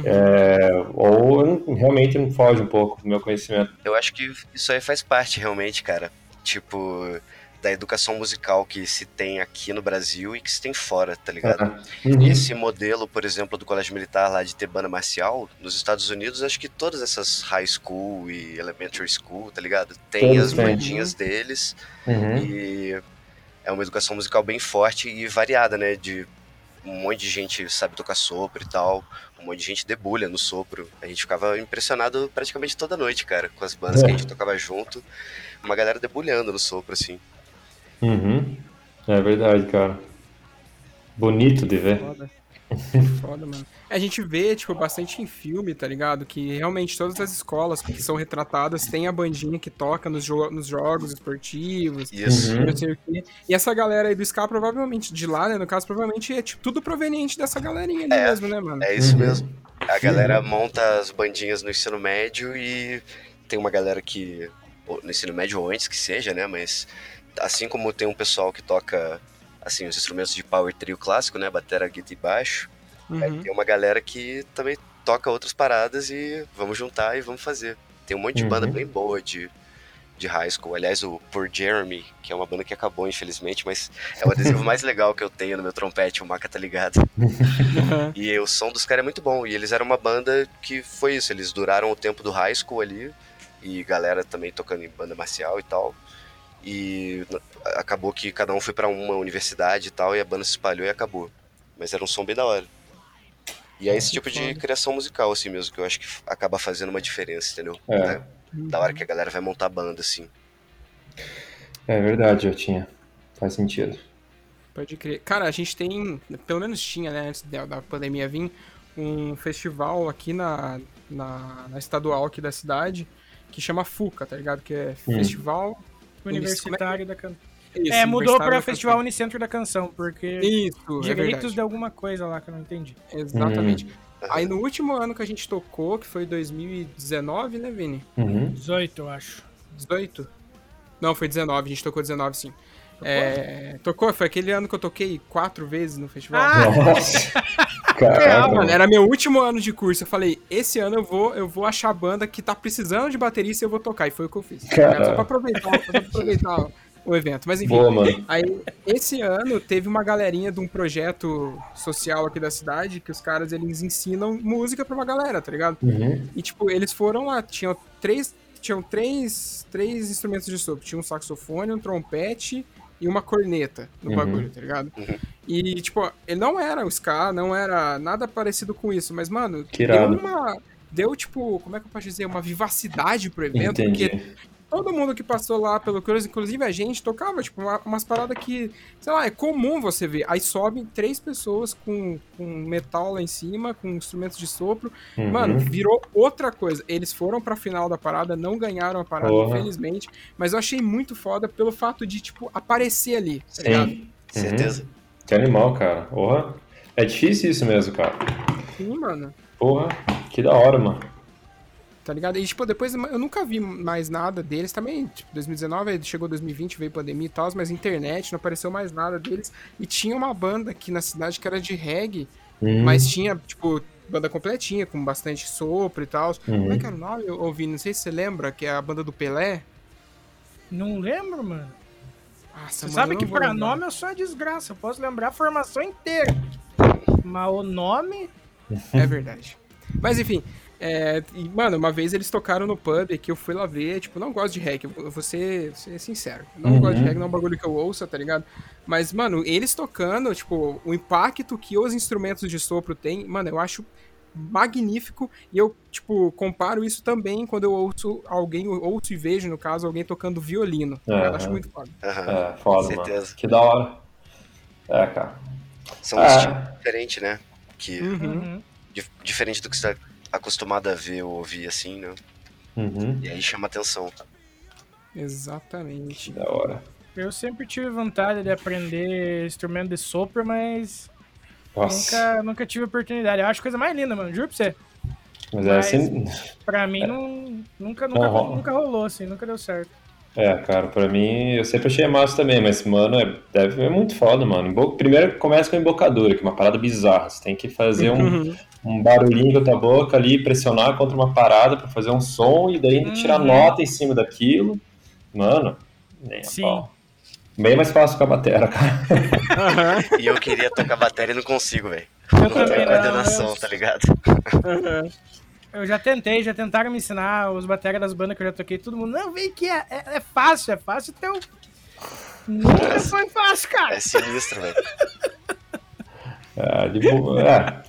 é, ou não- realmente não foge um pouco do meu conhecimento. Eu acho que isso aí faz parte realmente, cara. Tipo, da educação musical que se tem aqui no Brasil e que se tem fora, tá ligado? Uhum. Esse modelo, por exemplo, do colégio militar lá de ter banda marcial, nos Estados Unidos, acho que todas essas high school e elementary school, tá ligado? Tem Todas as têm. bandinhas deles Uhum. e é uma educação musical bem forte e variada, né? De um monte de gente sabe tocar sopro e tal, um monte de gente debulha no sopro. A gente ficava impressionado praticamente toda noite, cara, com as bandas que a gente tocava junto, uma galera debulhando no sopro, assim. Uhum. É verdade, cara. Bonito de ver. Foda. Foda, mano. A gente vê, tipo, bastante em filme, tá ligado? Que realmente todas as escolas que são retratadas têm a bandinha que toca nos, jo- nos jogos esportivos. Isso. Uhum. não sei o quê. E essa galera aí do Ska, provavelmente, de lá, né? No caso, provavelmente é tipo, tudo proveniente dessa galerinha ali É. mesmo, né, mano? É isso Uhum. mesmo. A galera monta as bandinhas no ensino médio e tem uma galera que. No ensino médio ou antes que seja, né? Mas assim como tem um pessoal que toca assim, os instrumentos de power trio clássico, né? Batera, guitarra e baixo. Aí Uhum. tem uma galera que também toca outras paradas e vamos juntar e vamos fazer. Tem um monte de banda Uhum. bem boa de, de high school. Aliás, o Por Jeremy, que é uma banda que acabou, infelizmente, mas é o adesivo mais legal que eu tenho no meu trompete, o Maca tá ligado. E o som dos caras é muito bom. E eles eram uma banda que foi isso. Eles duraram o tempo do high school ali. E galera também tocando em banda marcial e tal. E acabou que cada um foi pra uma universidade e tal. E a banda se espalhou e acabou. Mas era um som bem da hora. E é esse tipo de criação musical, assim mesmo, que eu acho que acaba fazendo uma diferença, entendeu? É. Da, da hora que a galera vai montar banda, assim. É verdade, Jotinha. Faz sentido. Pode crer. Cara, a gente tem, pelo menos tinha, né, antes da, da pandemia vir, um festival aqui na, na, na estadual aqui da cidade que chama FUCA, tá ligado? Que é Hum. Festival Universitário da Canção. Isso, É, mudou da Festival. Unicentro da Canção, porque Isso, é direitos verdade. de alguma coisa lá que eu não entendi. Exatamente. Hum. Aí no último ano que a gente tocou, que foi 2019, né, Vini? Uhum. 18, eu acho. 18? Não, foi 19, a gente tocou 19 sim. É, tocou, foi aquele ano que eu toquei quatro vezes no festival. Ah! Nossa. Caraca, Mano, era meu último ano de curso. Eu falei, esse ano eu vou, eu vou achar a banda que tá precisando de baterista e eu vou tocar. E foi o que eu fiz. ligado? Só pra aproveitar, só pra aproveitar o evento. Mas enfim, Boa, mano. aí esse ano teve uma galerinha de um projeto social aqui da cidade que os caras eles ensinam música pra uma galera, tá ligado? Uhum. E tipo, eles foram lá, tinham três, tinham três, três instrumentos de sopro. Tinha um saxofone, um trompete e uma corneta no Uhum. bagulho, tá ligado? E tipo, ele não era o ska, não era nada parecido com isso, mas mano, Que deu irado. uma deu tipo, como é que eu posso dizer, uma vivacidade pro evento, Entendi. porque todo mundo que passou lá pelo Cruz, inclusive a gente, tocava, tipo, uma- umas paradas que, sei lá, é comum você ver. Aí sobem três pessoas com, com metal lá em cima, com instrumentos de sopro. Uhum. Mano, virou outra coisa. Eles foram pra final da parada, não ganharam a parada, Porra. infelizmente. Mas eu achei muito foda pelo fato de, tipo, aparecer ali, tá ligado? Sim. Certeza. Que animal, cara. Porra. É difícil isso mesmo, cara. Sim, mano. Porra, que da hora, mano. Tá ligado? E, tipo, depois eu nunca vi mais nada deles também. Tipo, 2019, aí chegou 2020, veio pandemia e tal, mas internet, não apareceu mais nada deles. E tinha uma banda aqui na cidade que era de reggae, Hum, mas tinha, tipo, banda completinha, com bastante sopro e tal. Como é Uhum. que era o nome? Eu ouvi, não sei se você lembra, que é a banda do Pelé. Não lembro, mano. Nossa, Você mano, sabe que pra lembrar. nome eu sou uma desgraça. Eu posso lembrar a formação inteira. Mas o nome. É verdade. Mas enfim, é, e, mano, uma vez eles tocaram no pub que eu fui lá ver, tipo, não gosto de reggae, eu vou ser, ser sincero. Não Uhum. gosto de reggae, não é um bagulho que eu ouça, tá ligado? Mas, mano, eles tocando, tipo, o impacto que os instrumentos de sopro têm, mano, eu acho magnífico e eu, tipo, comparo isso também quando eu ouço alguém, ouço e vejo, no caso, alguém tocando violino. ligado? Eu acho muito foda. Aham. É, foda, Certeza. mano. Que da hora. É, cara. São um Ah. estilo diferente, né? Que, Uhum. Uhum. dif- diferente do que você tá acostumado a ver ou ouvir assim, né? Uhum. E aí chama atenção. Exatamente. Da hora. Eu sempre tive vontade de aprender instrumento de sopro, mas Nossa. nunca, nunca tive oportunidade. Eu acho a coisa mais linda, mano. Juro pra você. Mas é Mas- assim. Pra mim, não, nunca, nunca, rola. nunca rolou, assim. Nunca deu certo. É, cara, pra mim, eu sempre achei massa também, mas, mano, é, deve, é muito foda, mano. Primeiro começa com a embocadura, que é uma parada bizarra. Você tem que fazer um, um barulhinho a tua boca ali, pressionar contra uma parada pra fazer um som e daí ainda tirar Uhum. nota em cima daquilo. Mano, nem a Sim. pau. Bem mais fácil com a batera, cara. Aham. E eu queria tocar bateria e não consigo, velho. Eu Não tenho também não. coordenação, Eu, tá ligado? aham. eu já tentei, já tentaram me ensinar os baterias das bandas que eu já toquei. Todo mundo, não, vem que é, é, é fácil, é fácil. Então, nunca foi fácil, cara. É sinistro, velho. É, de boa. É.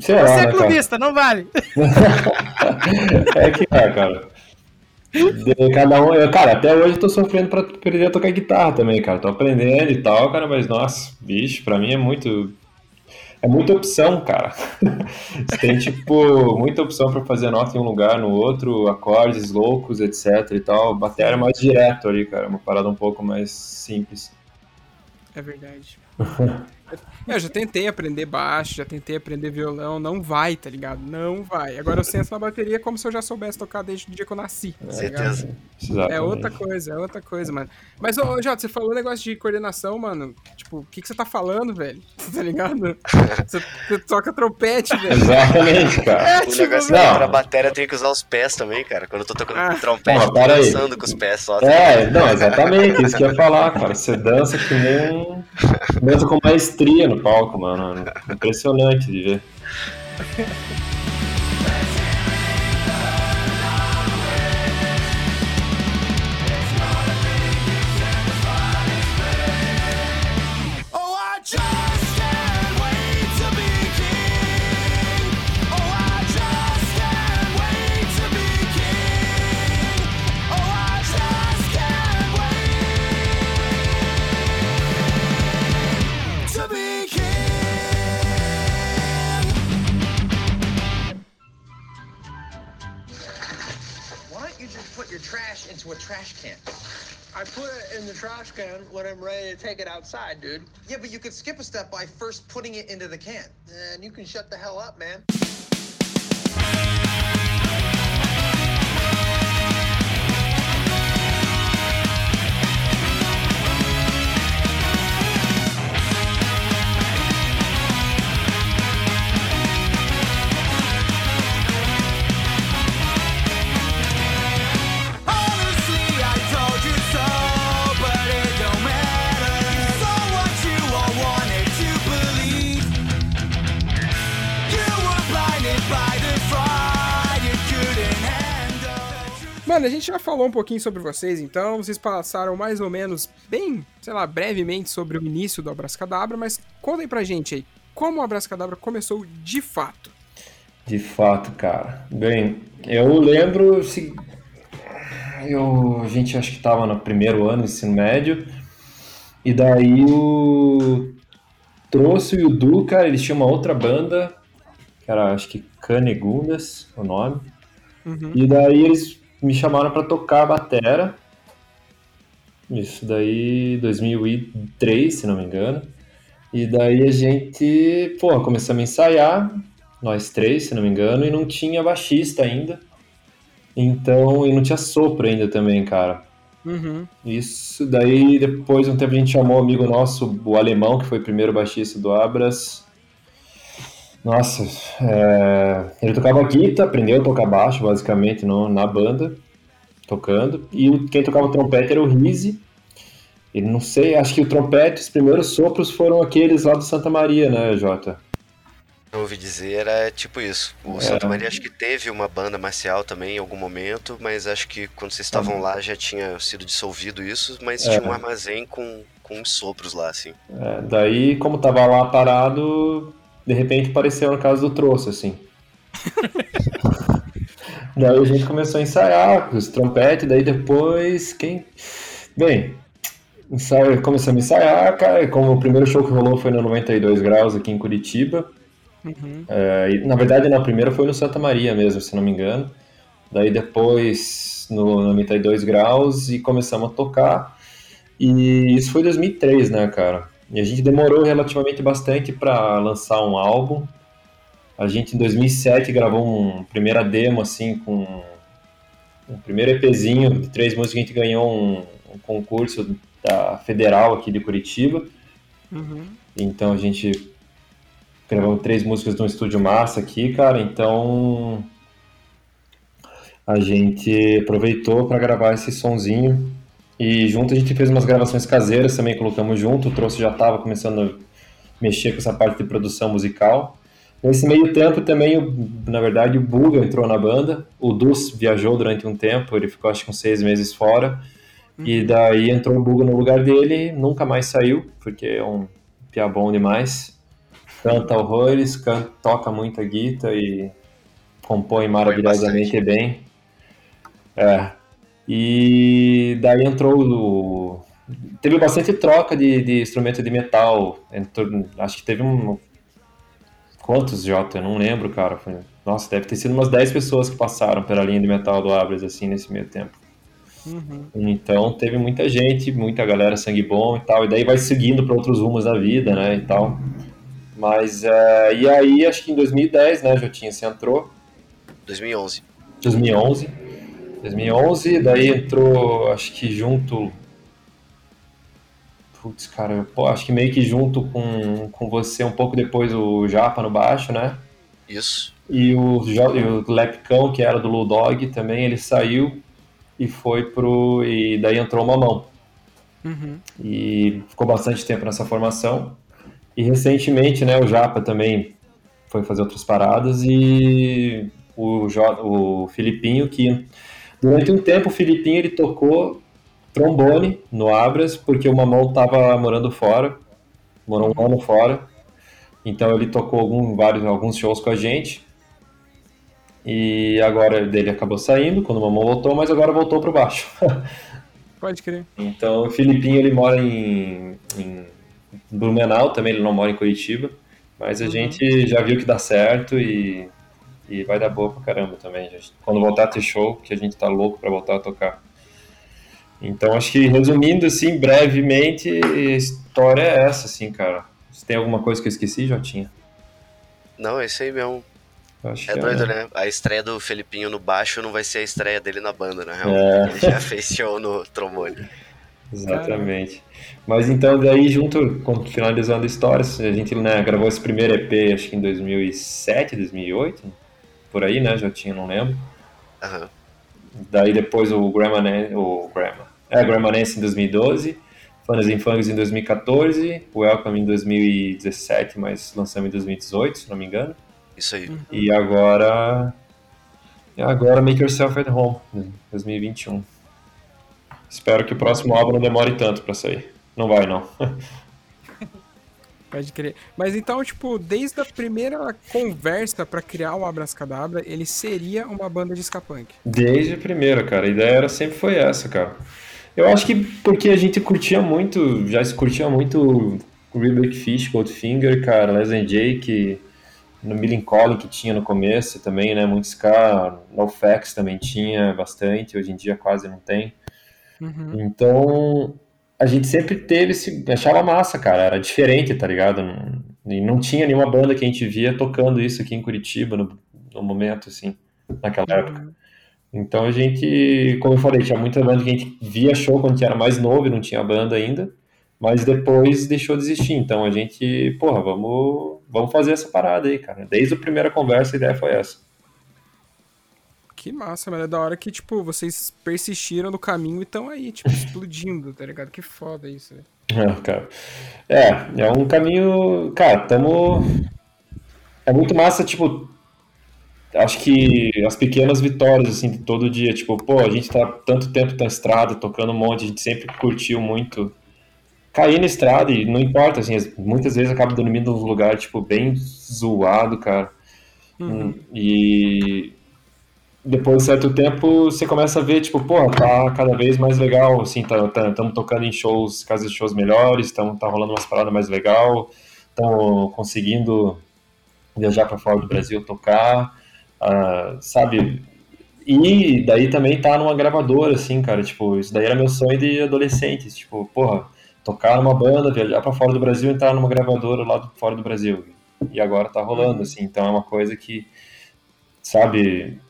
Sei lá, Você né, é cara? clubista, não vale. É que é, cara. De cada um, eu, cara, até hoje eu tô sofrendo pra aprender a tocar guitarra também, cara. Tô aprendendo e tal, cara, mas nossa, bicho, pra mim é muito. É muita opção, cara. Você tem, tipo, muita opção pra fazer nota em um lugar, no outro, acordes loucos, etc e tal. Bateria é mais direto ali, cara. Uma parada um pouco mais simples. É verdade. Eu já tentei aprender baixo, já tentei aprender violão, não vai, tá ligado? Não vai. Agora eu sento na bateria como se eu já soubesse tocar desde o dia que eu nasci. Tá? Certeza. Exatamente. É outra coisa, é outra coisa, mano. Mas, ô, Jota, você falou um negócio de coordenação, mano. Tipo, o que, que você tá falando, velho? Tá ligado? Você, você toca trompete, velho. Exatamente, cara. O negócio não. é que pra bateria eu tenho que usar os pés também, cara. Quando eu tô tocando Ah. trompete, Pô, eu tô aí. dançando com os pés só. tá É, não, exatamente, isso que eu ia falar, cara. Você dança que nem. um- Dança com maestria no palco, mano. Impressionante de ver. to take it outside, dude. Yeah, but you could skip a step by first putting it into the can. And you can shut the hell up, man. Mano, a gente já falou um pouquinho sobre vocês, então vocês passaram mais ou menos, bem, sei lá, brevemente sobre o início do Abracadabra, mas contem pra gente aí, como o Abracadabra começou de fato. De fato, cara. Bem, eu lembro. Se... Eu, a gente acho que estava no primeiro ano do ensino médio. E daí o Trouxe e o Du, cara, eles tinham uma outra banda, que era acho que Canegundas, o nome. Uhum. E daí eles me chamaram pra tocar a batera. Isso daí 2003, se não me engano. E daí a gente, pô, começamos a ensaiar, nós três, se não me engano, e não tinha baixista ainda. Então, e não tinha sopro ainda também, cara. Uhum. Isso, daí depois de um tempo a gente chamou um amigo nosso, o alemão, que foi o primeiro baixista do Abras. Nossa, é, ele tocava guitarra, aprendeu a tocar baixo, basicamente, no, na banda, tocando. E quem tocava trompete era o Rizzi. Ele não sei, acho que o trompete, os primeiros sopros foram aqueles lá do Santa Maria, né, Jota? Eu ouvi dizer, era tipo isso. O Santa Maria acho que teve uma banda marcial também em algum momento, mas acho que quando vocês estavam lá já tinha sido dissolvido isso, mas tinha um armazém com, com uns sopros lá, assim. É, daí, como tava lá parado, de repente apareceu na casa do troço, assim. daí a gente começou a ensaiar os trompetes, daí depois quem. Bem, ensaio, começamos a ensaiar, cara. Como o primeiro show que rolou foi no 92 graus aqui em Curitiba. Uhum. É, e, na verdade, na primeira foi no Santa Maria mesmo, se não me engano. Daí depois no 92 graus e começamos a tocar. E isso foi 2003, né, cara? E a gente demorou relativamente bastante para lançar um álbum. A gente em 2007 gravou um primeira demo assim com um primeiro EPzinho de três músicas. A gente ganhou um, um concurso da Federal aqui de Curitiba. Uhum. Então a gente gravamos três músicas num estúdio massa aqui, cara. Então a gente aproveitou para gravar esse sonzinho e junto a gente fez umas gravações caseiras também, colocamos junto. O Trouxe já estava começando a mexer com essa parte de produção musical. Nesse meio tempo também, na verdade, o Buga entrou na banda. O Dus viajou durante um tempo, ele ficou acho que uns seis meses fora. E daí entrou o Buga no lugar dele, nunca mais saiu, porque é um piá bom demais. Canta horrores, canta, toca muita guitarra e compõe maravilhosamente bem. É. E daí entrou o. Teve bastante troca de, de instrumento de metal. Entrou- acho que teve um. Quantos, Jota? Eu não lembro, cara. Foi- Nossa, deve ter sido umas 10 pessoas que passaram pela linha de metal do Abras, assim, nesse meio tempo. Uhum. Então teve muita gente, muita galera sangue bom e tal, e daí vai seguindo para outros rumos da vida, né, e tal. Mas, é, e aí, acho que em 2010, né, Jotinha, você entrou, 2011. 2011, 2011, daí entrou, acho que junto, putz, cara, pô, acho que meio que junto com, com você um pouco depois o Japa no baixo, né, Isso. e o, e o Lepcão, que era do Ludog também, ele saiu e foi pro, e daí entrou o Mamão. Uhum. e ficou bastante tempo nessa formação. E recentemente, né, o Japa também foi fazer outras paradas e o, jo o Filipinho, que durante um tempo o Filipinho ele tocou trombone no Abras, porque o Mamão estava morando fora, morou um ano fora, então ele tocou algum, vários, alguns shows com a gente. E agora dele acabou saindo quando o Mamão voltou, mas agora voltou pro baixo. Pode crer. Então, o Filipinho, ele mora em, em Blumenau também, ele não mora em Curitiba. Mas a gente já viu que dá certo e, e vai dar boa pra caramba também. gente. Quando voltar a ter show, que a gente tá louco pra voltar a tocar. Então, acho que resumindo, assim, brevemente, a história é essa, assim, cara. Se tem alguma coisa que eu esqueci, Jotinha? Não, é isso aí mesmo. Acho É que doido, né? A estreia do Felipinho no baixo não vai ser a estreia dele na banda, na real. É. Ele já fez show no trombone. Exatamente. Mas então, daí, junto, com- finalizando a história, a gente né, gravou esse primeiro EP, acho que em 2007, 2008, por aí, né, já tinha, não lembro. Aham. Daí depois o Grandma, Nan- o Grandma, é, Grandma Nancy em 2012, Funness and Fungus em 2014, Welcome em 2017, mas lançamos em 2018, se não me engano. Isso aí. E agora E agora Make Yourself at Home, né, 2021. Espero que o próximo álbum não demore tanto pra sair. Não vai, não. Pode crer. Mas então, tipo, desde a primeira conversa pra criar o Abracadabra, ele seria uma banda de ska punk. Desde a primeira, cara. A ideia era, sempre foi essa, cara. Eu acho que porque a gente curtia muito, já se curtia muito Rebecca Fish, Goldfinger, cara, Leslie Jake, no Millencolin que tinha no começo também, né? Muito ska, NoFX também tinha bastante, hoje em dia quase não tem. Então, a gente sempre teve esse. Achava massa, cara. Era diferente, tá ligado? Não, e não tinha nenhuma banda que a gente via tocando isso aqui em Curitiba no, no momento, assim, naquela época. Então a gente, como eu falei, tinha muita banda que a gente via show quando a gente era mais novo e não tinha banda ainda, mas depois deixou de existir. Então a gente, porra, vamos, vamos fazer essa parada aí, cara. Desde a primeira conversa a ideia foi essa. Que massa, mano. É da hora que, tipo, vocês persistiram no caminho e estão aí, tipo, explodindo, tá ligado? Que foda isso, velho. É, cara. É, é um caminho. Cara, tamo. É muito massa, tipo. Acho que as pequenas vitórias, assim, de todo dia. Tipo, pô, a gente tá tanto tempo na estrada, tocando um monte, a gente sempre curtiu muito cair na estrada e não importa, assim, as- muitas vezes acaba dormindo num lugar, tipo, bem zoado, cara. Hum, E depois de certo tempo você começa a ver, tipo, pô, tá cada vez mais legal, assim, estamos tá, tamo tocando em shows, casas de shows melhores, tamo, tá rolando umas paradas mais legal, estamos conseguindo viajar para fora do Brasil tocar, ah, sabe? E daí também tá numa gravadora, assim, cara, tipo, isso daí era meu sonho de adolescente, tipo, porra, tocar numa banda, viajar para fora do Brasil entrar numa gravadora lá do, fora do Brasil. E agora tá rolando, assim, então é uma coisa que, sabe,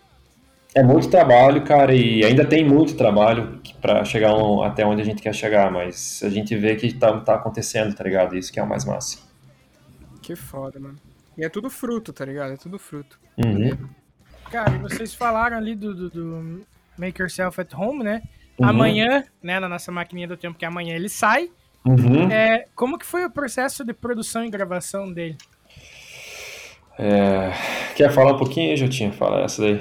é muito trabalho, cara, e ainda tem muito trabalho para chegar um- até onde a gente quer chegar, mas a gente vê que tá, tá acontecendo, tá ligado? Isso que é o mais massa. Que foda, mano. E é tudo fruto, tá ligado? É tudo fruto. Uhum. Cara, vocês falaram ali do, do, do Make Yourself at Home, né? Uhum. Amanhã, né, na nossa maquininha do tempo, que amanhã ele sai. Uhum. É, como que foi o processo de produção e gravação dele? É, Quer falar um pouquinho, Jotinha? Fala essa daí.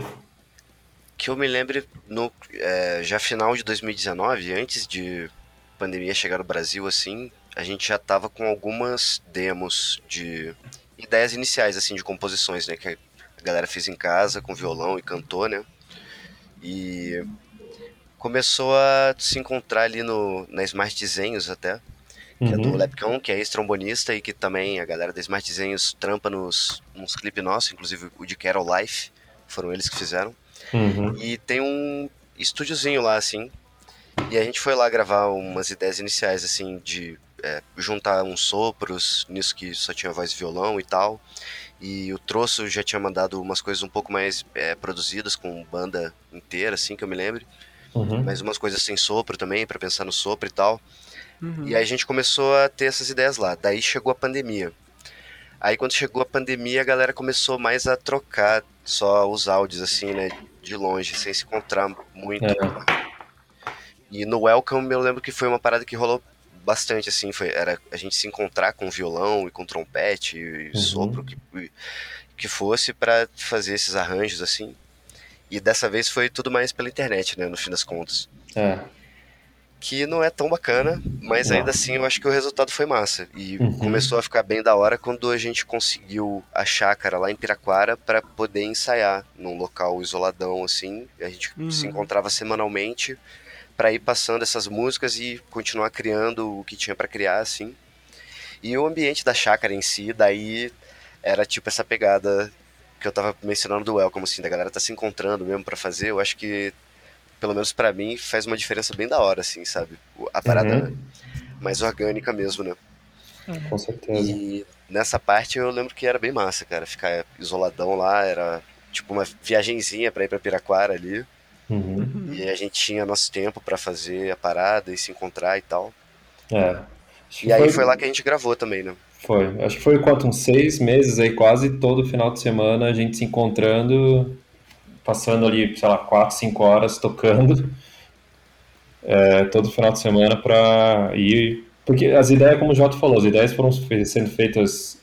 Que eu me lembre, no, é, já final de 2019, antes de pandemia chegar no Brasil, assim, a gente já tava com algumas demos de ideias iniciais, assim, de composições, né? Que a galera fez em casa com violão e cantou, né? E começou a se encontrar ali no, na Smart Desenhos até, que é do Uhum. Lepcon, que é ex-trombonista e que também a galera da Smart Desenhos trampa nos, nos clipes nossos, inclusive o de Carol Life, foram eles que fizeram. Uhum. E tem um estúdiozinho lá, assim. E a gente foi lá gravar umas ideias iniciais, assim, de é, juntar uns sopros, nisso que só tinha voz e violão e tal. E o Troço já tinha mandado umas coisas um pouco mais é, produzidas, com banda inteira, assim, que eu me lembre. Uhum. Mas umas coisas sem sopro também, pra pensar no sopro e tal. Uhum. E aí a gente começou a ter essas ideias lá. Daí chegou a pandemia. Aí quando chegou a pandemia, a galera começou mais a trocar só os áudios, assim, né? De longe, sem se encontrar muito. É. E no Welcome eu lembro que foi uma parada que rolou bastante, assim. Foi, era a gente se encontrar com violão e com trompete e Uhum. sopro que, que fosse pra fazer esses arranjos, assim. E dessa vez foi tudo mais pela internet, né? No fim das contas É. que não é tão bacana, mas Não. ainda assim eu acho que o resultado foi massa. E Uhum. começou a ficar bem da hora quando a gente conseguiu a chácara lá em Piraquara para poder ensaiar num local isoladão assim. A gente Uhum. se encontrava semanalmente para ir passando essas músicas e continuar criando o que tinha para criar assim. E o ambiente da chácara em si, daí era tipo essa pegada que eu tava mencionando do Welcome, assim, da galera tá se encontrando mesmo para fazer. Eu acho que pelo menos pra mim, faz uma diferença bem da hora, assim, sabe? A parada Uhum. mais orgânica mesmo, né? Com certeza. E nessa parte eu lembro que era bem massa, cara. Ficar isoladão lá, era tipo uma viagenzinha pra ir pra Piraquara ali. Uhum. E a gente tinha nosso tempo pra fazer a parada e se encontrar e tal. É. Acho E aí foi lá que a gente gravou também, né? Foi. Acho que foi quanto? Uns seis meses aí, quase todo final de semana, a gente se encontrando, passando ali, sei lá, quatro, cinco horas tocando. É, todo final de semana pra ir. Porque as ideias, como o Jota falou, as ideias foram sendo feitas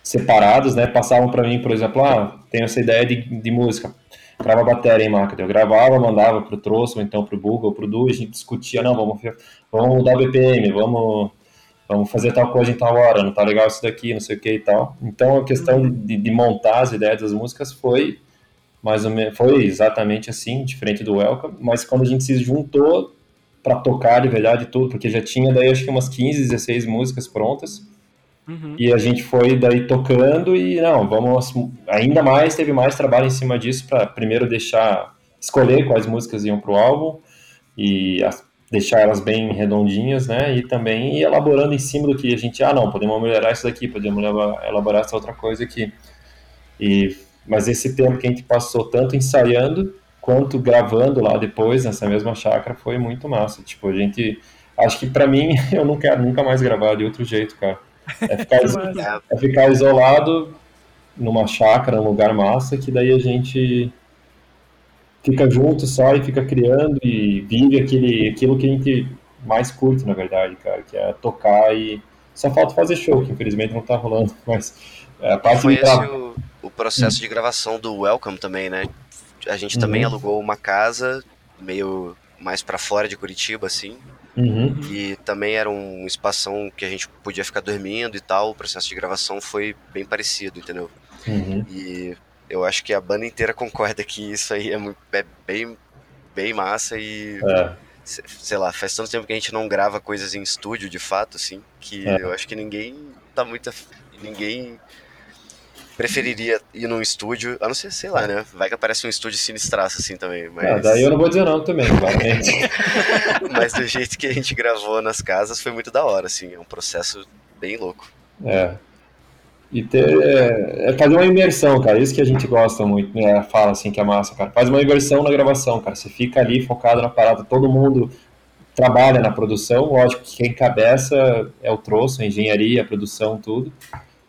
separadas, né? Passavam pra mim, por exemplo, ah, tenho essa ideia de, de música. grava bateria em maca. Eu gravava, mandava pro Troço, ou então pro Google, pro Du, e a gente discutia, não, vamos, vamos mudar o BPM, vamos, vamos fazer tal coisa em tal hora, não tá legal isso daqui, não sei o que e tal. Então a questão de, de montar as ideias das músicas foi mais ou menos, foi exatamente assim, diferente do Welcome, mas quando a gente se juntou para tocar de verdade tudo, porque já tinha daí acho que umas 15, 16 músicas prontas, Uhum. e a gente foi daí tocando e não, vamos ainda mais teve mais trabalho em cima disso para primeiro deixar escolher quais músicas iam pro álbum e as- deixar elas bem redondinhas, né? E também ir elaborando em cima do que a gente, ah, não, podemos melhorar isso daqui, podemos elaborar essa outra coisa aqui. E mas esse tempo que a gente passou tanto ensaiando quanto gravando lá depois nessa mesma chácara foi muito massa. Tipo, a gente acho que pra mim eu não quero nunca mais gravar de outro jeito, cara. É ficar, é ficar isolado numa chácara, num lugar massa, que daí a gente fica junto só e fica criando e vive aquele, aquilo que a gente mais curte, na verdade, cara, que é tocar e só falta fazer show, que infelizmente não tá rolando, mas é, Foi esse o, o processo de gravação do Welcome também, né? A gente também Uhum. alugou uma casa meio mais pra fora de Curitiba, assim. Uhum. E também era um espação que a gente podia ficar dormindo e tal. O processo de gravação foi bem parecido, entendeu? Uhum. E eu acho que a banda inteira concorda que isso aí é, muito, é bem, bem massa e, É, se- sei lá, faz tanto tempo que a gente não grava coisas em estúdio, de fato, assim, que É. eu acho que ninguém tá muito... Ninguém preferiria ir num estúdio, a não ser, sei lá, né? Vai que aparece um estúdio sinistraço assim também, mas... Ah, daí eu não vou dizer não também, claramente. Mas do jeito que a gente gravou nas casas foi muito da hora, assim. É um processo bem louco. É. E ter, é, é fazer uma imersão, cara. Isso que a gente gosta muito, né? Fala assim que é massa, cara. Faz uma imersão na gravação, cara. Você fica ali focado na parada, todo mundo trabalha na produção. Lógico que quem cabeça é o troço, a engenharia, a produção, tudo.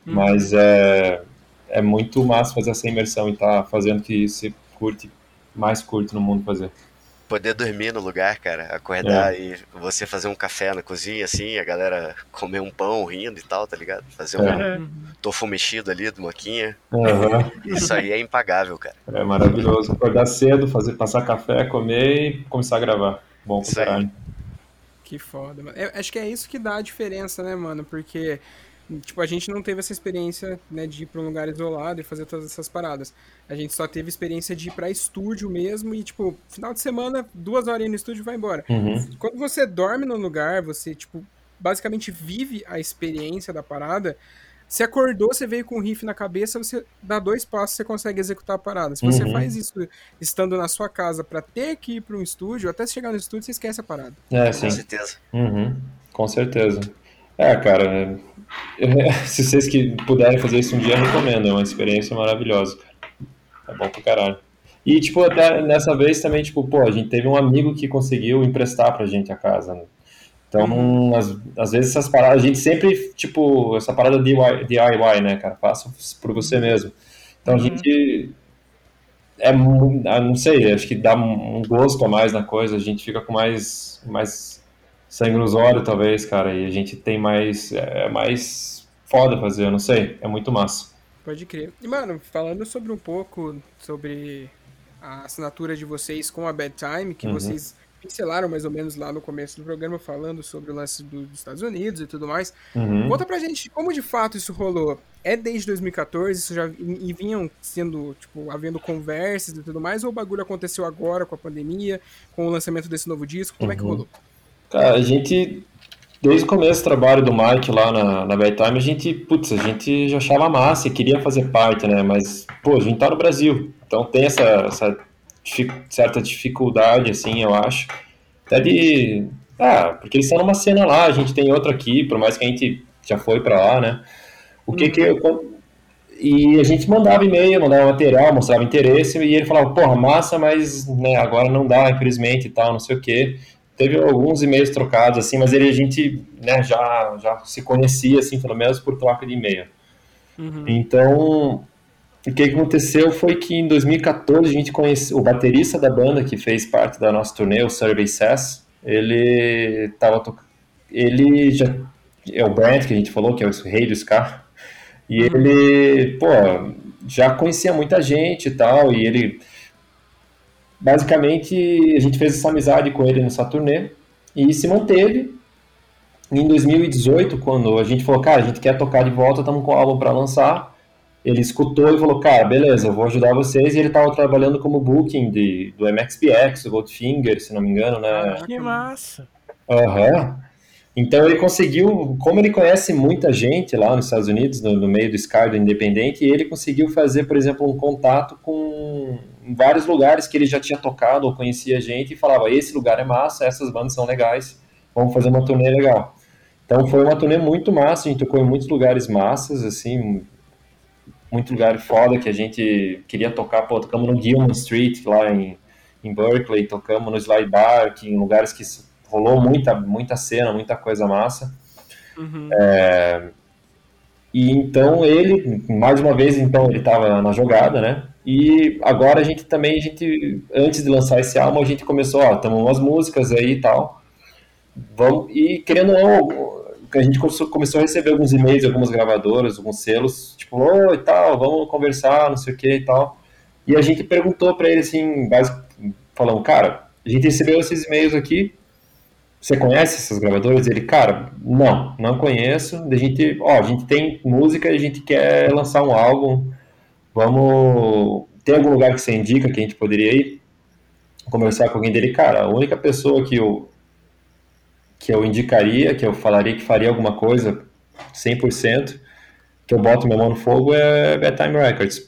Mas é, é muito massa fazer essa imersão e tá fazendo que você curte, mais curte no mundo fazer. Poder dormir no lugar, cara, acordar e você fazer um café na cozinha, assim, a galera comer um pão rindo e tal, tá ligado? Fazer um É. tofu mexido ali do moquinha. Aham. Isso aí é impagável, cara. É maravilhoso. Acordar cedo, fazer, passar café, comer e começar a gravar. Bom pra caralho. Que foda, mano. Eu acho que é isso que dá a diferença, né, mano? Porque, tipo, a gente não teve essa experiência, né, de ir pra um lugar isolado e fazer todas essas paradas. A gente só teve experiência de ir pra estúdio mesmo e, tipo, final de semana, duas horinhas no estúdio e vai embora. Uhum. Quando você dorme no lugar, você, tipo, basicamente vive a experiência da parada. Se acordou, você veio com um riff na cabeça, você dá dois passos, você consegue executar a parada. Se você Uhum. faz isso estando na sua casa pra ter que ir pra um estúdio, até chegar no estúdio, você esquece a parada. É, Com sim. certeza. Uhum, com certeza. É, cara, é, se vocês que puderem fazer isso um dia, eu recomendo. É uma experiência maravilhosa. É bom pro caralho. E, tipo, até nessa vez também, tipo, pô, a gente teve um amigo que conseguiu emprestar pra gente a casa, né? Então, às, às vezes essas paradas, a gente sempre, tipo, essa parada DIY, DIY né, cara? Faça por você mesmo. Então, a gente é, ah, não sei, acho que dá um um gosto a mais na coisa, a gente fica com mais, mais sangue nos olhos, talvez, cara, e a gente tem mais, é mais foda fazer, eu não sei, é muito massa. Pode crer. E, mano, falando sobre um pouco sobre a assinatura de vocês com a Bad Time, que Uhum. vocês pincelaram mais ou menos lá no começo do programa, falando sobre o lance do- dos Estados Unidos e tudo mais. Uhum. Conta pra gente como de fato isso rolou. É desde 2014? Isso já e vinham sendo, tipo, havendo conversas e tudo mais? Ou o bagulho aconteceu agora com a pandemia, com o lançamento desse novo disco? Como é que Uhum. rolou? Cara, a gente, desde o começo do trabalho do Mike lá na, na Bad Time, a gente, putz, a gente já achava massa e queria fazer parte, né? Mas, pô, a gente tá no Brasil, então tem essa, essa difi- certa dificuldade, assim, eu acho. Até de. Ah, porque eles estão numa cena lá, a gente tem outra aqui, por mais que a gente já foi pra lá, né? O que que eu. E a gente mandava e-mail, mandava material, mostrava interesse, e ele falava, porra, massa, mas né, agora não dá, infelizmente e tal, não sei o quê teve alguns e-mails trocados, assim, mas ele, a gente né, já, já se conhecia, assim, pelo menos por troca de e-mail. Então, o que aconteceu foi que em 2014 a gente conheceu o baterista da banda que fez parte da nossa turnê, o Survey Sass, ele tava to... ele já é o Brent que a gente falou, que é o rei do ska, e ele, pô, já conhecia muita gente e tal, e ele basicamente, a gente fez essa amizade com ele nessa turnê e se manteve. Em 2018, quando a gente falou, cara, a gente quer tocar de volta, estamos com o álbum para lançar. Ele escutou e falou, cara, beleza, eu vou ajudar vocês. E ele estava trabalhando como booking de, do MXPX, do Goldfinger, se não me engano, né? Que massa. Aham. Então ele conseguiu, como ele conhece muita gente lá nos Estados Unidos, no, no meio do Sky do Independente, ele conseguiu fazer, por exemplo, um contato com vários lugares que ele já tinha tocado ou conhecia gente e falava: esse lugar é massa, essas bandas são legais, vamos fazer uma turnê legal. Então foi uma turnê muito massa, a gente tocou em muitos lugares massas, assim, muito lugar foda que a gente queria tocar. Pô, tocamos no Gilman Street lá em, em Berkeley, tocamos no Slide Bar, que em lugares que rolou muita, muita cena, muita coisa massa. É, e então ele, mais uma vez, então ele estava na jogada, né? E agora a gente também, a gente, antes de lançar esse álbum, a gente começou, ó, estamos umas músicas aí e tal. Vamos, e querendo ou não, a gente começou, a receber alguns e-mails de algumas gravadoras, alguns selos, tipo, oi e tal, vamos conversar, não sei o que e tal. E a gente perguntou para ele assim, falando, cara, a gente recebeu esses e-mails aqui, você conhece essas gravadoras? Ele, cara, não, não conheço. A gente, ó, a gente tem música e a gente quer lançar um álbum. Vamos. Tem algum lugar que você indica que a gente poderia ir? Conversar com alguém dele, cara, a única pessoa que eu que eu indicaria, que eu falaria que faria alguma coisa 100%, que eu boto minha mão no fogo é Bedtime Records.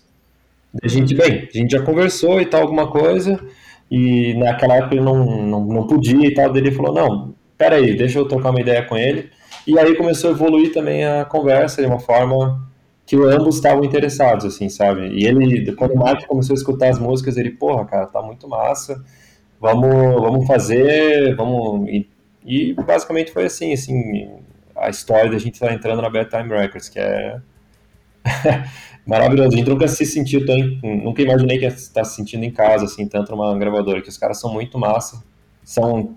A gente, bem, a gente já conversou e tal, alguma coisa, e naquela época ele não, não, não podia e tal, ele falou, não, peraí, deixa eu trocar uma ideia com ele, e aí começou a evoluir também a conversa de uma forma que ambos estavam interessados, assim, sabe, e ele, quando o Mark começou a escutar as músicas, ele, porra, cara, tá muito massa, vamos, vamos fazer, vamos... E, e basicamente foi assim, assim, a história da gente estar entrando na Bedtime Records, que é maravilhoso. A gente nunca se sentiu tão. Nunca imaginei que ia estar se sentindo em casa, assim, tanto numa gravadora, que os caras são muito massa. São.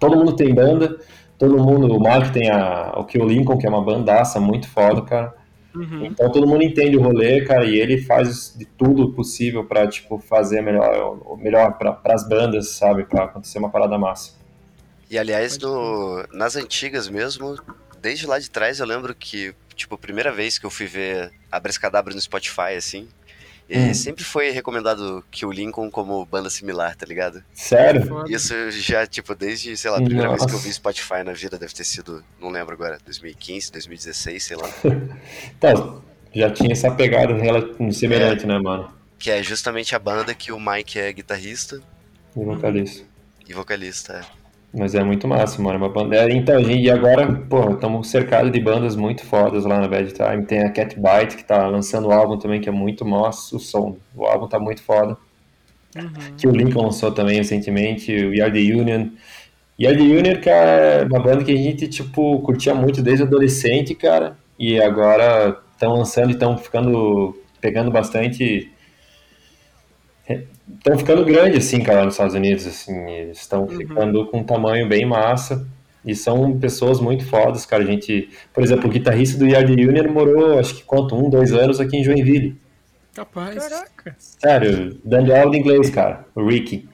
Todo mundo tem banda, todo mundo. O Mark tem a, o Kill Lincoln, que é uma bandaça muito foda, cara. Então todo mundo entende o rolê, cara, e ele faz de tudo possível pra, tipo, fazer melhor, o melhor para as bandas, sabe? Pra acontecer uma parada massa. E aliás, no, nas antigas mesmo, desde lá de trás eu lembro que, tipo, a primeira vez que eu fui ver Abracadabra no Spotify, assim, Hum. sempre foi recomendado que o Lincoln como banda similar, tá ligado? Sério? Foda. Isso já, tipo, desde, sei lá, a primeira vez que eu Nossa. vi Spotify na vida deve ter sido, não lembro agora, 2015, 2016, sei lá. Então, já tinha essa pegada semelhante, né, mano? Que é justamente a banda que o Mike é guitarrista O vocalista. e vocalista. é. Mas é muito massa, mano. Uma banda. é, Então, gente, e agora, pô, estamos cercados de bandas muito fodas lá na Bad Time. Tem a Cat Bite, que tá lançando o álbum também, que é muito massa. O som, o álbum tá muito foda. Que o Lincoln lançou também recentemente, o Yard Union. Yard Union, cara, é uma banda que a gente, tipo, curtia muito desde adolescente, cara. E agora estão lançando e estão ficando. pegando bastante. Estão ficando grande, assim, cara, nos Estados Unidos, assim. Eles estão ficando com um tamanho bem massa. E são pessoas muito fodas, cara. A gente, por exemplo, o guitarrista do Yard Union morou, acho que quanto? Um, dois anos aqui em Joinville. Capaz. Caraca. Sério, dando aula de inglês, cara. O Ricky.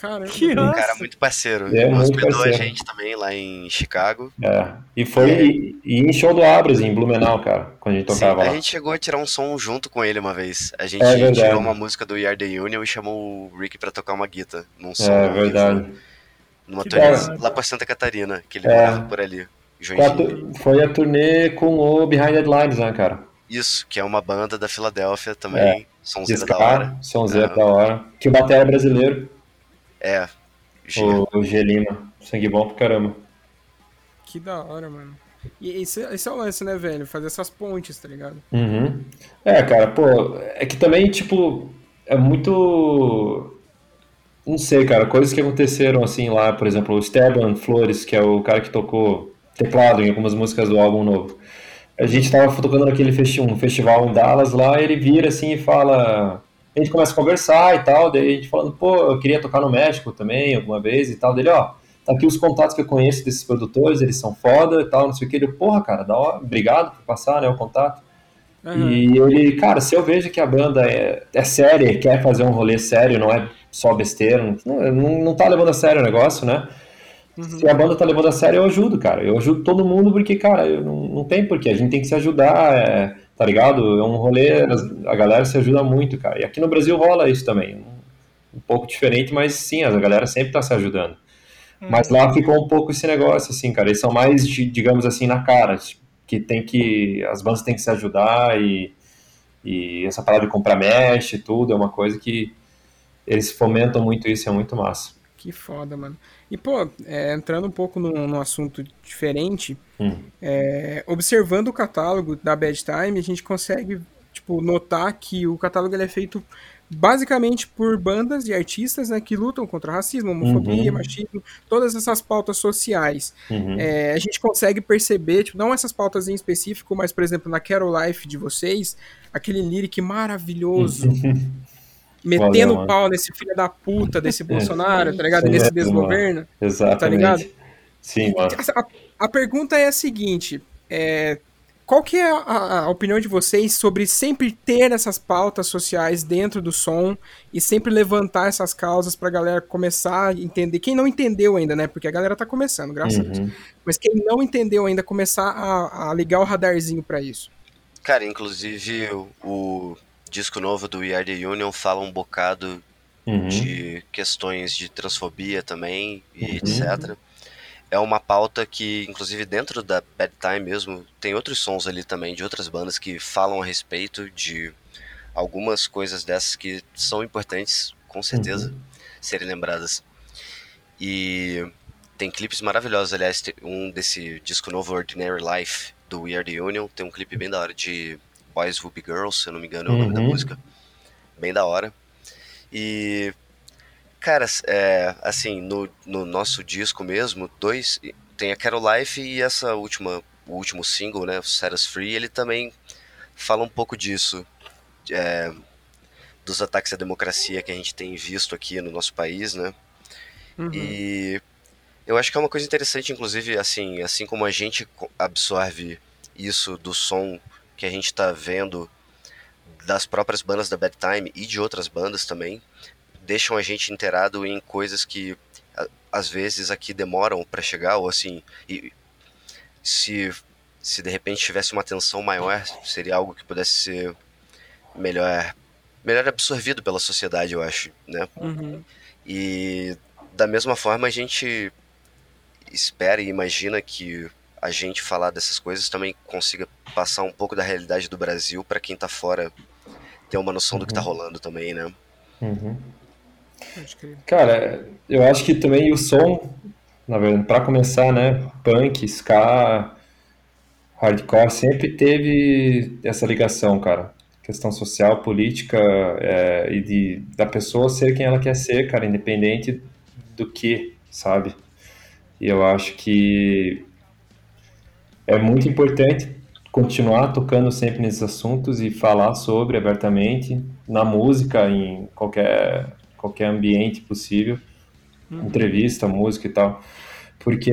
Caramba. Que Um cara muito parceiro. É, muito Hospedou a parceiro. gente também lá em Chicago. É. E foi e, e em show do Abras, em Blumenau, cara, quando a gente Sim, tocava a lá. gente chegou a tirar um som junto com ele uma vez. A gente É tirou uma música do Yard the Union e chamou o Rick pra tocar uma guitarra num som. É vivo, verdade. Numa Que turnê lá pra Santa Catarina, que ele É. morava por ali. A Foi a turnê com o Behind Headlines, né, cara? Isso, que é uma banda da Filadélfia também. Sonzeira da hora. Sonzeira Aham. da hora. Que o batera é brasileiro, É. G. o, o G Lima. Sangue bom pro caramba. Que da hora, mano. E esse, esse é o lance, né, velho? Fazer essas pontes, tá ligado? Uhum. É, cara, pô, é que também, tipo, é muito. Não sei, cara, coisas que aconteceram assim lá, por exemplo, o Esteban Flores, que é o cara que tocou teclado em algumas músicas do álbum novo. A gente tava tocando naquele festi um festival em Dallas lá, ele vira assim e fala. A gente começa a conversar e tal, daí a gente falando, pô, eu queria tocar no México também alguma vez e tal. Dele, ó, tá aqui os contatos que eu conheço desses produtores, eles são foda e tal, não sei o que. Ele, porra, cara, da hora, obrigado por passar, né, o contato. Aham. E ele, cara, se eu vejo que a banda é, é séria, quer fazer um rolê sério, não é só besteira, não, não, não tá levando a sério o negócio, né? Se a banda tá levando a sério, eu ajudo, cara. Eu ajudo todo mundo porque, cara, eu não, não tem porquê. A gente tem que se ajudar, é, tá ligado? É um rolê, as- a galera se ajuda muito, cara. E aqui no Brasil rola isso também. Um pouco diferente, mas sim, a galera sempre tá se ajudando. Mas lá ficou um pouco esse negócio, assim, cara. Eles são mais, digamos assim, na cara. Que tem que. As bandas têm que se ajudar e, e essa parada de comprar mesh e tudo é uma coisa que eles fomentam muito isso, é muito massa. Que foda, mano. E, pô, é, entrando um pouco num, num assunto diferente, Hum. é, observando o catálogo da Bad Time, a gente consegue, tipo, notar que o catálogo é feito basicamente por bandas e artistas né, que lutam contra racismo, homofobia, Uhum. machismo, todas essas pautas sociais. Uhum. É, a gente consegue perceber, tipo, não essas pautas em específico, mas, por exemplo, na Carol Life de vocês, aquele lyric maravilhoso, metendo Valeu, pau nesse filho da puta desse Bolsonaro, tá ligado? Sim, Nesse é, desgoverno. Exatamente. Tá ligado? Sim, mano. A, a pergunta é a seguinte: é, qual que é a, a opinião de vocês sobre sempre ter essas pautas sociais dentro do som e sempre levantar essas causas pra galera começar a entender? Quem não entendeu ainda, né? Porque a galera tá começando, graças a Deus. Uhum. Mas quem não entendeu ainda, começar a, a ligar o radarzinho pra isso. Cara, inclusive o disco novo do We Are The Union fala um bocado Uhum. de questões de transfobia também e Uhum. etc. É uma pauta que, inclusive, dentro da Bad Time mesmo, tem outros sons ali também de outras bandas que falam a respeito de algumas coisas dessas que são importantes, com certeza, serem lembradas. E tem clipes maravilhosos, aliás, um desse disco novo, Ordinary Life, do We Are The Union, tem um clipe bem da hora de Boys Will Be Girls, se eu não me engano é o nome da Uhum. música. Bem da hora. E, cara, é, assim, no, no nosso disco mesmo, dois, tem a Carol Life e essa última, o último single, né, Set Us Free, ele também fala um pouco disso, é, dos ataques à democracia que a gente tem visto aqui no nosso país, né, Uhum. e eu acho que é uma coisa interessante, inclusive, assim, assim como a gente absorve isso do som que a gente tá vendo das próprias bandas da Bad Time e de outras bandas também, deixam a gente inteirado em coisas que às vezes aqui demoram pra chegar, ou assim, e se, se de repente tivesse uma atenção maior, seria algo que pudesse ser melhor, melhor absorvido pela sociedade, eu acho, né? Uhum. E da mesma forma a gente espera e imagina que a gente falar dessas coisas também consiga passar um pouco da realidade do Brasil para quem tá fora ter uma noção do que tá rolando também, né? Uhum. Cara, eu acho que também o som, na verdade, para começar, né, punk, ska, hardcore, sempre teve essa ligação, cara. Questão social, política é, e de, da pessoa ser quem ela quer ser, cara, independente do que, sabe? E eu acho que é muito importante continuar tocando sempre nesses assuntos e falar sobre abertamente na música, em qualquer, qualquer ambiente possível, entrevista, música e tal, porque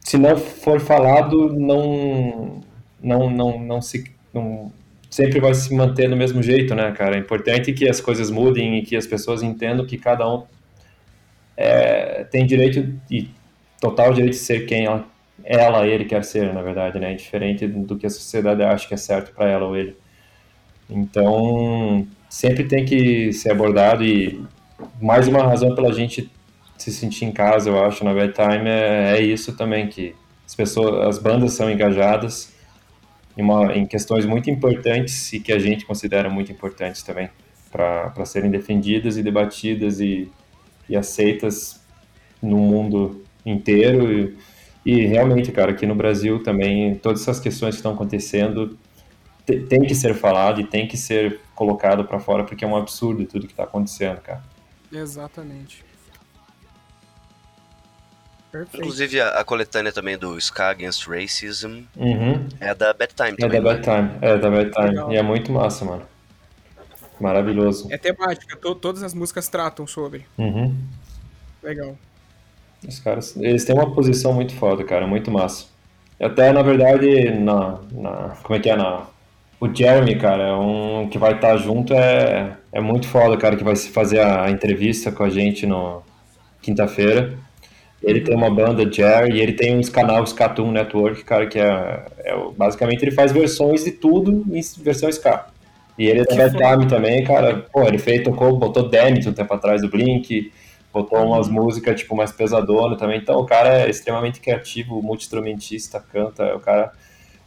se não for falado, não, não, não, não se, não, sempre vai se manter do mesmo jeito, né, cara? É importante que as coisas mudem e que as pessoas entendam que cada um é, tem direito e total direito de ser quem ela, ela, ele quer ser, na verdade, né? Diferente do que a sociedade acha que é certo para ela ou ele. Então, sempre tem que ser abordado e mais uma razão pela gente se sentir em casa, eu acho, na Bad Time é, é isso também, que as pessoas, as bandas são engajadas em, uma, em questões muito importantes e que a gente considera muito importantes também para serem defendidas e debatidas e, e aceitas no mundo inteiro e, e realmente, cara, aqui no Brasil também todas essas questões que estão acontecendo te- tem que ser falado e tem que ser colocado para fora porque é um absurdo tudo que está acontecendo, cara. Exatamente. Perfeito. Inclusive a, a coletânea também do Ska Against Racism Uhum. é da Bad Time É também. da né? Bad Time, é da Bad Time. Legal. E é muito massa, mano. Maravilhoso. É temática, to- todas as músicas tratam sobre. Uhum. Legal. Os caras, eles têm uma posição muito foda, cara, muito massa. Até, na verdade, na, na como é que é, na, o Jeremy, cara, é um que vai estar junto é, é muito foda, cara, que vai se fazer a, entrevista com a gente no quinta-feira. Ele tem uma banda Jerry e ele tem uns canais Cartoon Network, cara, que é, é basicamente ele faz versões de tudo em versão ska. E ele é da Bad Time também, cara. Pô, ele fez, tocou, botou Damned um tempo atrás do Blink, botou umas músicas tipo mais pesadona também. Então o cara é extremamente criativo, multi-instrumentista, canta. O cara,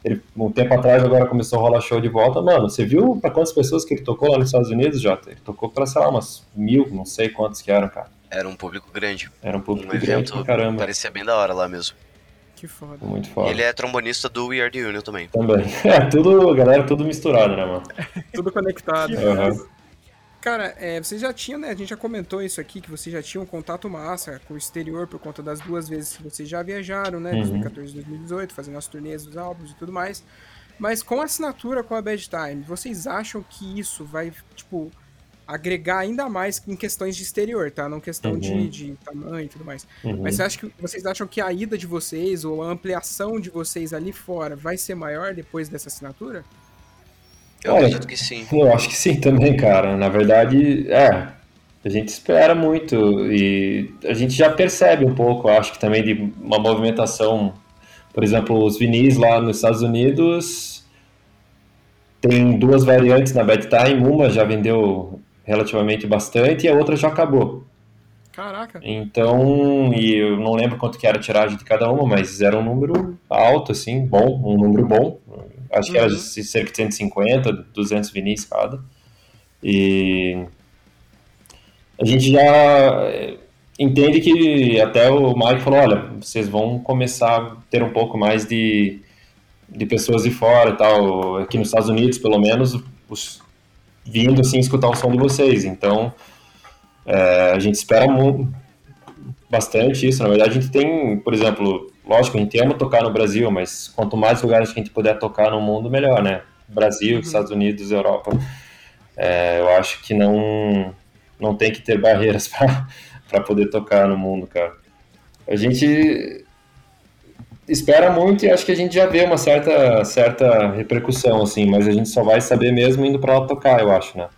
ele, um tempo atrás agora começou a rolar show de volta. Mano, você viu pra quantas pessoas que ele tocou lá nos Estados Unidos, Jota? Ele tocou pra, sei lá, umas mil, não sei quantos que eram, cara. Era um público grande. Era um Um público grande evento pra caramba. parecia bem da hora lá mesmo. Que foda. Muito E foda. ele é trombonista do We Are The Union também. Também. É, tudo, galera, tudo misturado, né, mano? Tudo conectado. Aham. Cara, é, vocês já tinham, né? A gente já comentou isso aqui, que vocês já tinham um contato massa com o exterior por conta das duas vezes que vocês já viajaram, né? Uhum. 2014 e 2018, fazendo as turnês dos álbuns e tudo mais. Mas com a assinatura com a Bad Time, vocês acham que isso vai, tipo, agregar ainda mais em questões de exterior, tá? Não questão Uhum. de, de tamanho e tudo mais. Uhum. Mas você acha que, vocês acham que a ida de vocês ou a ampliação de vocês ali fora vai ser maior depois dessa assinatura? Eu Olha, acredito que sim. Eu acho que sim também, cara. Na verdade, é. A gente espera muito e a gente já percebe um pouco, eu acho que também de uma movimentação. Por exemplo, os vinis lá nos Estados Unidos tem duas variantes na Bad Time. Uma já vendeu relativamente bastante e a outra já acabou. Caraca. Então, e eu não lembro quanto que era a tiragem de cada uma, mas era um número alto, assim, bom, um número bom. Acho que era Uhum. cerca de 150, 200 vinis cada. E a gente já eh, entende que até o Mike falou, olha, vocês vão começar a ter um pouco mais de, de pessoas de fora e tal, aqui nos Estados Unidos, pelo menos, os, vindo, assim, escutar o som de vocês. Então, é, a gente espera bastante isso. Na verdade, a gente tem, por exemplo, lógico, a gente ama tocar no Brasil, mas quanto mais lugares que a gente puder tocar no mundo, melhor, né? Brasil, Estados Unidos, Europa. É, eu acho que não, não tem que ter barreiras para poder tocar no mundo, cara. A gente espera muito e acho que a gente já vê uma certa, certa repercussão, assim, mas a gente só vai saber mesmo indo para lá tocar, eu acho, né?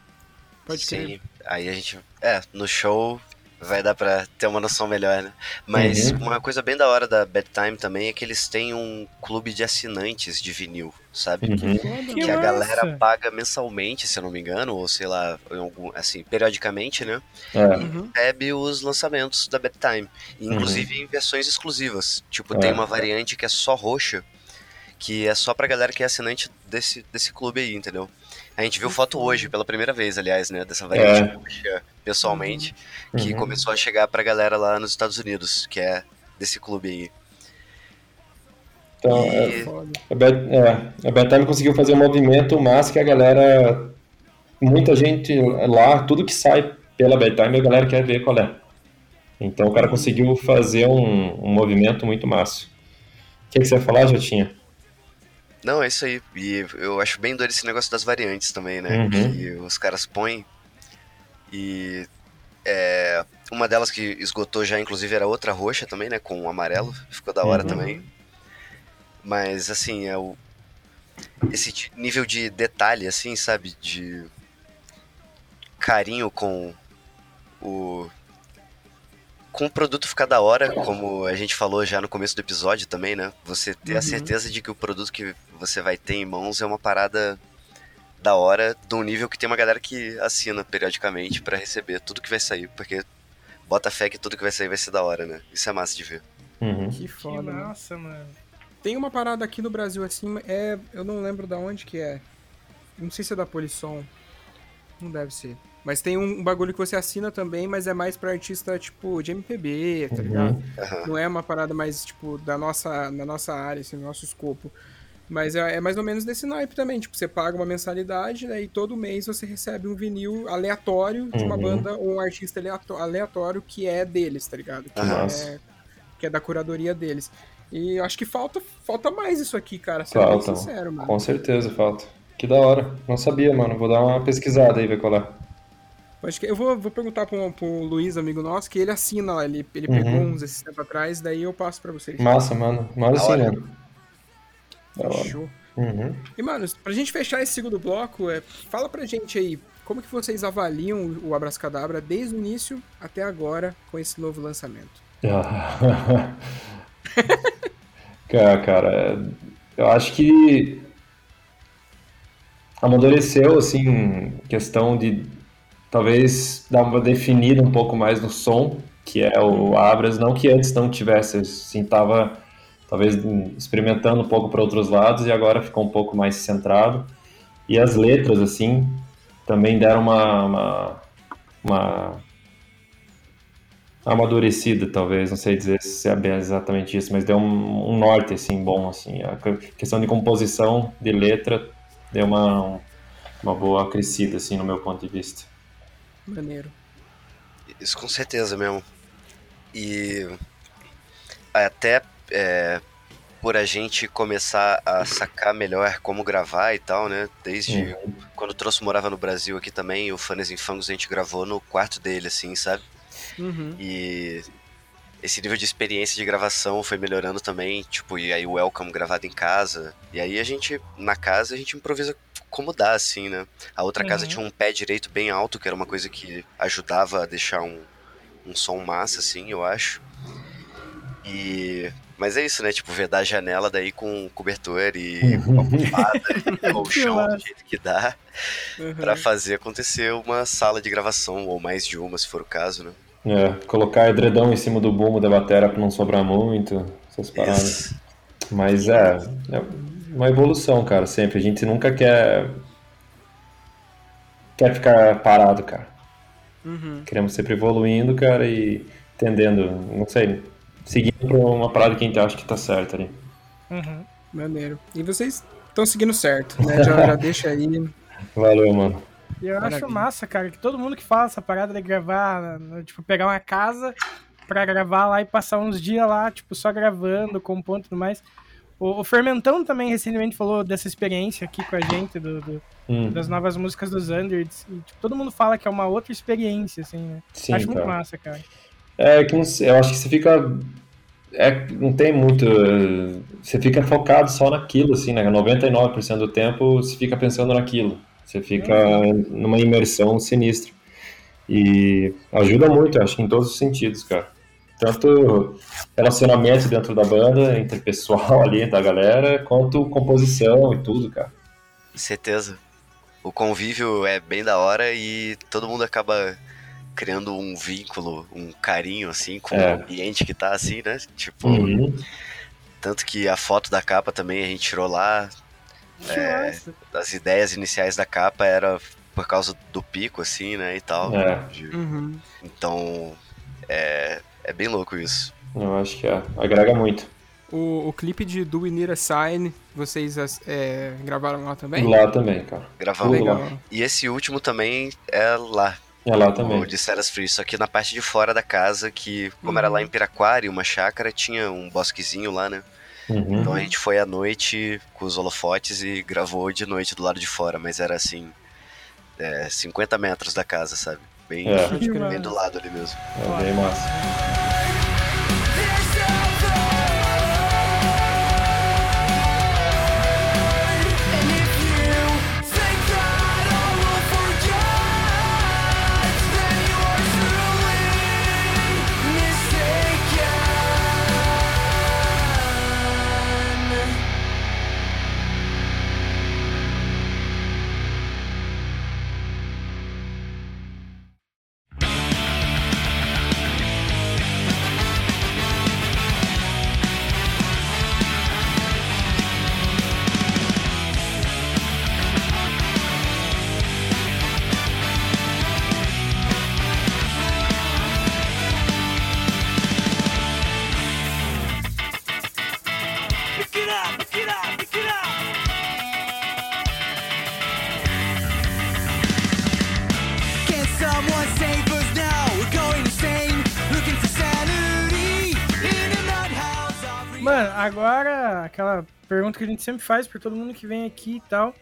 Pode crer. Sim. Aí a gente. É, no show vai dar pra ter uma noção melhor, né? Mas Uhum. uma coisa bem da hora da Bad Time também é que eles têm um clube de assinantes de vinil, sabe? Uhum. Foda. Que Que a galera paga mensalmente, se eu não me engano, ou sei lá, algum, assim, periodicamente, né? É. Uhum. Recebe os lançamentos da Bad Time. Inclusive em versões exclusivas. Tipo, tem É. uma variante que é só roxa, que é só pra galera que é assinante desse, desse clube aí, entendeu? A gente viu foto hoje, pela primeira vez, aliás, né? Dessa variante É. roxa, pessoalmente, que Uhum. começou a chegar pra galera lá nos Estados Unidos, que é desse clube aí. Então, é, E-. A Bet, é, a Betime conseguiu fazer um movimento, mas que a galera. Muita gente lá, tudo que sai pela Betime, a galera quer ver qual é. Então o cara conseguiu fazer um, um movimento muito massa. O que, que você ia falar, Jotinha? Não, é isso aí. E eu acho bem doido esse negócio das variantes também, né? Uhum. Que os caras põem. E é, uma delas que esgotou já, inclusive, era outra roxa também, né? Com amarelo. Ficou da hora Uhum. também. Mas assim, é o. Esse nível de detalhe, assim, sabe? De carinho com o. Com o produto ficar da hora, como a gente falou já no começo do episódio também, né? Você ter a Uhum. certeza de que o produto que você vai ter em mãos é uma parada da hora, de um nível que tem uma galera que assina periodicamente pra receber tudo que vai sair, porque bota fé que tudo que vai sair vai ser da hora, né? Isso é massa de ver. Uhum. Que Que foda, mano. massa, mano. Tem uma parada aqui no Brasil assim, é. Eu não lembro da onde que é. Não sei se é da Polisson. Não deve ser. Mas tem um bagulho que você assina também, mas é mais pra artista, tipo, de MPB, tá Uhum. ligado? Aham. Não é uma parada mais, tipo, da nossa, da nossa área, assim, do nosso escopo. Mas é, é mais ou menos desse naipe também. Tipo, você paga uma mensalidade, né? E todo mês você recebe um vinil aleatório de uma Uhum. banda ou um artista aleatório que é deles, tá ligado? Que, é, que é da curadoria deles. E eu acho que falta, falta mais isso aqui, cara. Sendo bem Falta. sincero, mano. Com certeza, falta. Que da hora. Não sabia, mano. Vou dar uma pesquisada aí, ver qual é. Acho que eu vou, vou perguntar pro, pro Luiz, amigo nosso, que ele assina lá. Ele, ele Uhum. pegou uns esses tempo atrás, daí eu passo pra vocês. Massa, mano. Da sim, hora. Show. Uhum. E, mano, pra gente fechar esse segundo bloco, é, fala pra gente aí, como que vocês avaliam o Abracadabra desde o início até agora com esse novo lançamento? cara, cara, eu acho que amadureceu, assim, questão de talvez dar uma definida um pouco mais no som, que é o Abras, não que antes não tivesse, assim, tava talvez experimentando um pouco para outros lados e agora ficou um pouco mais centrado. E as letras, assim, também deram uma, uma, uma amadurecida, talvez, não sei dizer se é exatamente isso, mas deu um, um norte, assim, bom, assim, a questão de composição, de letra, deu uma, uma boa crescida, assim, no meu ponto de vista. Maneiro. Isso com certeza mesmo. E até é, por a gente começar a sacar melhor como gravar e tal, né? Desde quando o Troço morava no Brasil aqui também, o Fanes em Fangos a gente gravou no quarto dele, assim, sabe? Uhum. E esse nível de experiência de gravação foi melhorando também, tipo, e aí o Welcome gravado em casa. E aí a gente, na casa, a gente improvisa como dá, assim, né? A outra casa Uhum. tinha um pé direito bem alto, que era uma coisa que ajudava a deixar um, um som massa, assim, eu acho. E. Mas é isso, né? Tipo, vedar a janela daí com cobertor e uma almofada e colchão do jeito que dá Uhum. pra fazer acontecer uma sala de gravação, ou mais de uma, se for o caso, né? É, colocar edredom em cima do bumbo da bateria para não sobrar muito, essas paradas. Isso. Mas é, é uma evolução, cara, sempre. A gente nunca quer quer ficar parado, cara. Uhum. Queremos sempre evoluindo, cara, e entendendo, não sei, seguindo pra uma parada que a gente acha que tá certa ali. Uhum. Maneiro. E vocês estão seguindo certo, né? Já, já deixa aí. Valeu, mano. E eu Maravilha. acho massa, cara, que todo mundo que fala essa parada de gravar, né, tipo, pegar uma casa pra gravar lá e passar uns dias lá, tipo, só gravando, compondo e tudo mais. O, o Fermentão também recentemente falou dessa experiência aqui com a gente, do, do- Hum, das novas músicas dos Unders. E, tipo, todo mundo fala que é uma outra experiência, assim, né? sim, acho muito cara. massa, cara. É que não eu acho que você fica. É, não tem muito. Você fica focado só naquilo, assim, né? 99% do tempo você fica pensando naquilo. Você fica numa imersão sinistra. E ajuda muito, acho em todos os sentidos, cara. Tanto relacionamento dentro da banda, entre pessoal ali, da galera, quanto composição e tudo, cara. Certeza. O convívio é bem da hora e todo mundo acaba criando um vínculo, um carinho, assim, com É. o ambiente que tá assim, né? Tipo, Uhum. tanto que a foto da capa também a gente tirou lá. Que É. As ideias iniciais da capa era por causa do pico, assim, né? E tal. É. De- Uhum. Então, é, é bem louco isso. Eu acho que é, agrega muito. O, o clipe de Do We Need a Sign, vocês é, gravaram lá também? Lá também, cara. Gravamos. Tudo lá. Legal. E esse último também é lá, É lá também. o de Ceras Free, só que na parte de fora da casa, que como era lá em Piraquara, uma chácara, tinha um bosquezinho lá, né? Uhum. Então a gente foi à noite com os holofotes e gravou de noite do lado de fora, mas era assim, é, 50 metros da casa, sabe? Bem, É. bem do lado ali mesmo. É bem massa. Pergunta que a gente sempre faz pra todo mundo que vem aqui e tal.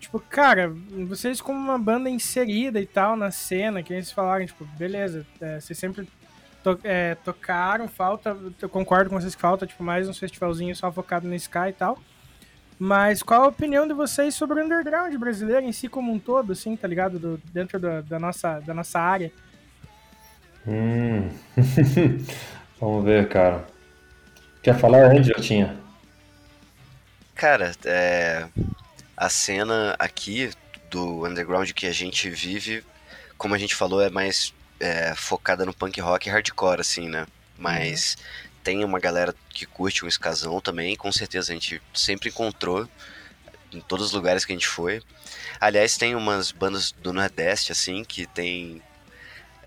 Tipo, cara, vocês como uma banda inserida e tal na cena, que eles falaram, tipo, beleza, é, vocês sempre to- é, tocaram, falta, eu concordo com vocês que falta, tipo, mais um festivalzinho só focado no Sky e tal. Mas qual a opinião de vocês sobre o underground brasileiro em si como um todo, assim, tá ligado? Do- dentro da, da nossa, da nossa área. Hum. Vamos ver, cara. Quer falar onde eu tinha? Cara, é, a cena aqui do underground que a gente vive, como a gente falou, é mais é, focada no punk rock e hardcore, assim, né? Mas tem uma galera que curte um escasão também, com certeza a gente sempre encontrou em todos os lugares que a gente foi. Aliás, tem umas bandas do Nordeste, assim, que tem.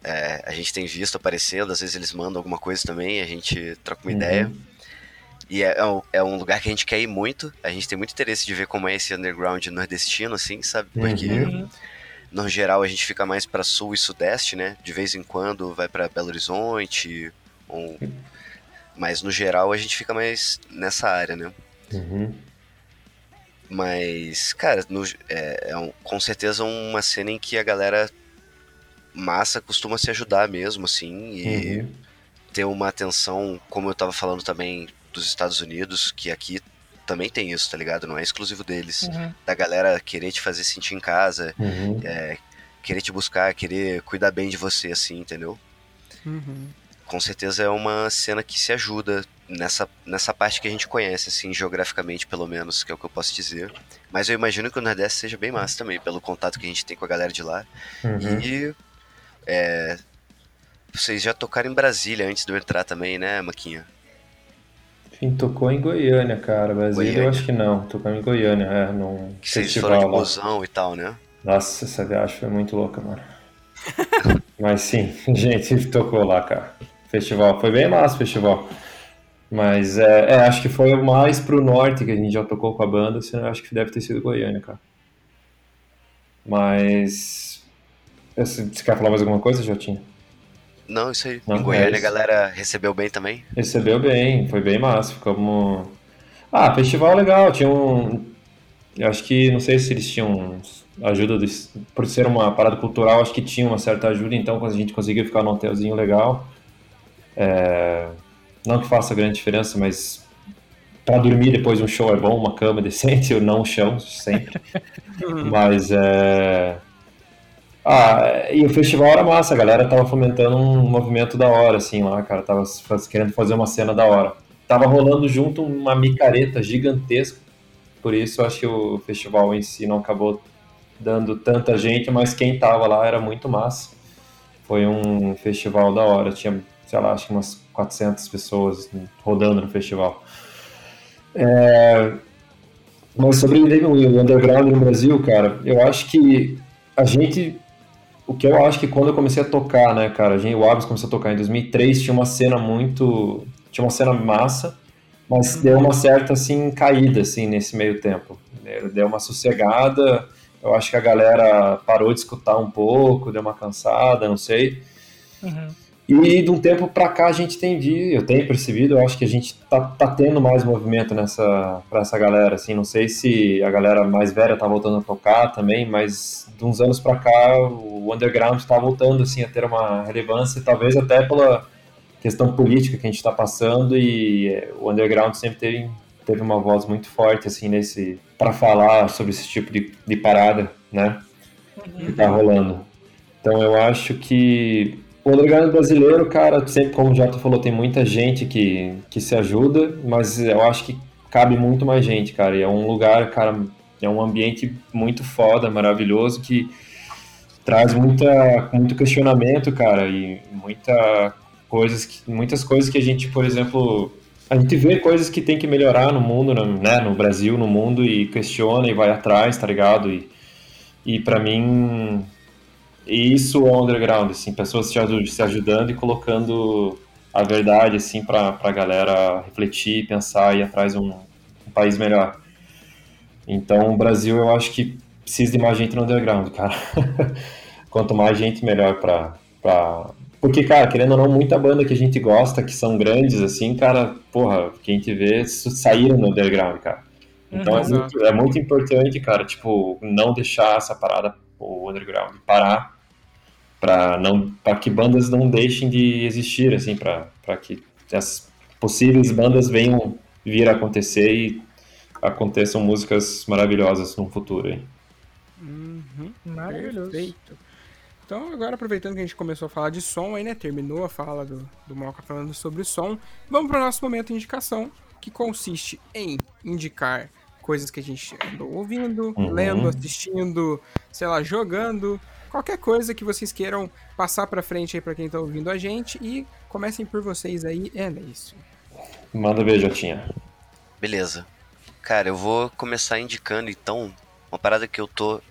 é, a gente tem visto aparecendo, às vezes eles mandam alguma coisa também, a gente troca uma Uhum. ideia. E é, é um- é um lugar que a gente quer ir muito. A gente tem muito interesse de ver como é esse underground nordestino, assim, sabe? Porque, Uhum. no geral, a gente fica mais pra sul e sudeste, né? De vez em quando vai pra Belo Horizonte. Ou... Mas, no geral, a gente fica mais nessa área, né? Uhum. Mas, cara, no- é, é um- com certeza uma cena em que a galera massa costuma se ajudar mesmo, assim. E Uhum. ter uma atenção, como eu tava falando também dos Estados Unidos, que aqui também tem isso, tá ligado? Não é exclusivo deles. Uhum. Da galera querer te fazer sentir em casa, Uhum. é, querer te buscar, querer cuidar bem de você, assim, entendeu? Uhum. Com certeza é uma cena que se ajuda nessa, nessa parte que a gente conhece, assim, geograficamente, pelo menos, que é o que eu posso dizer. Mas eu imagino que o Nordeste seja bem massa também, pelo contato que a gente tem com a galera de lá. Uhum. E. é, vocês já tocaram em Brasília antes de eu entrar também, né, Maquinha? Tocou em Goiânia, cara. Brasília eu Goiânia. acho que não. Tocou em Goiânia, é, num Que vocês festival foram de busão e tal, né? Nossa, essa viagem foi muito louca, mano. Mas sim, gente tocou lá, cara. Festival, foi bem massa o festival. Mas é, é, acho que foi mais pro norte que a gente já tocou com a banda, senão eu acho que deve ter sido Goiânia, cara. Mas. Você você quer falar mais alguma coisa, Jotinho? Não, isso aí. Não, em Goiânia é a galera recebeu bem também. Recebeu bem, foi bem massa. Ficamos. Ah, festival legal. Tinha um. Eu acho que, não sei se eles tinham ajuda, dos- por ser uma parada cultural, acho que tinha uma certa ajuda. Então, quando a gente conseguiu ficar num hotelzinho legal, é, não que faça grande diferença, mas para dormir depois de um show é bom, uma cama decente, ou não um chão, sempre. Mas é. Ah, e o festival era massa, a galera tava fomentando um movimento da hora, assim, lá, cara, tava querendo fazer uma cena da hora. Tava rolando junto uma micareta gigantesca, por isso acho que o festival em si não acabou dando tanta gente, mas quem tava lá era muito massa. Foi um festival da hora, tinha, sei lá, acho que umas 400 pessoas rodando no festival. É, Mas sobre o underground no Brasil, cara, eu acho que a gente. O que eu acho que quando eu comecei a tocar, né, cara, o Abis começou a tocar em 2003, tinha uma cena muito. Tinha uma cena massa, mas deu uma certa, assim, caída, assim, nesse meio tempo. Deu uma sossegada, eu acho que a galera parou de escutar um pouco, deu uma cansada, não sei. Uhum. E de um tempo pra cá a gente tem visto, eu tenho percebido, eu acho que a gente tá, tá tendo mais movimento nessa pra essa galera, assim, não sei se a galera mais velha tá voltando a tocar também, mas de uns anos pra cá o underground tá voltando, assim, a ter uma relevância, talvez até pela questão política que a gente tá passando. E eh, o underground sempre teve, teve uma voz muito forte, assim, nesse, para falar sobre esse tipo de, de parada, né, que tá rolando. Então eu acho que o underground brasileiro, cara, sempre como o Jota falou, tem muita gente que, que se ajuda, mas eu acho que cabe muito mais gente, cara. E é um lugar, cara, é um ambiente muito foda, maravilhoso, que traz muita, muito questionamento, cara, e muita coisas que, muitas coisas que a gente, por exemplo, a gente vê coisas que tem que melhorar no mundo, no- né, no Brasil, no mundo, e questiona e vai atrás, tá ligado? E, e para mim, isso é o underground, assim, pessoas se aju- se ajudando e colocando a verdade, assim, pra, pra galera refletir, pensar e ir atrás de um, um país melhor. Então, o Brasil, eu acho que precisa de mais gente no underground, cara. Quanto mais gente, melhor pra, pra... Porque, cara, querendo ou não, muita banda que a gente gosta, que são grandes, assim, cara, porra, que a gente vê, saíram no underground, cara. Então Uhum. é, muito, é muito importante, cara, tipo, não deixar essa parada, o underground, parar para não para que bandas não deixem de existir, assim, para que as possíveis bandas venham vir a acontecer e aconteçam músicas maravilhosas no futuro aí. Maravilhoso. Perfeito. Então, agora aproveitando que a gente começou a falar de som aí, né? Terminou a fala do, do Malca falando sobre o som. Vamos para o nosso momento de indicação, que consiste em indicar coisas que a gente andou ouvindo, Uhum. lendo, assistindo, sei lá, jogando. Qualquer coisa que vocês queiram passar pra frente aí pra quem tá ouvindo a gente. E comecem por vocês aí. É isso. Manda ver, Jotinha. Beleza. Cara, eu vou começar indicando então uma parada que eu tô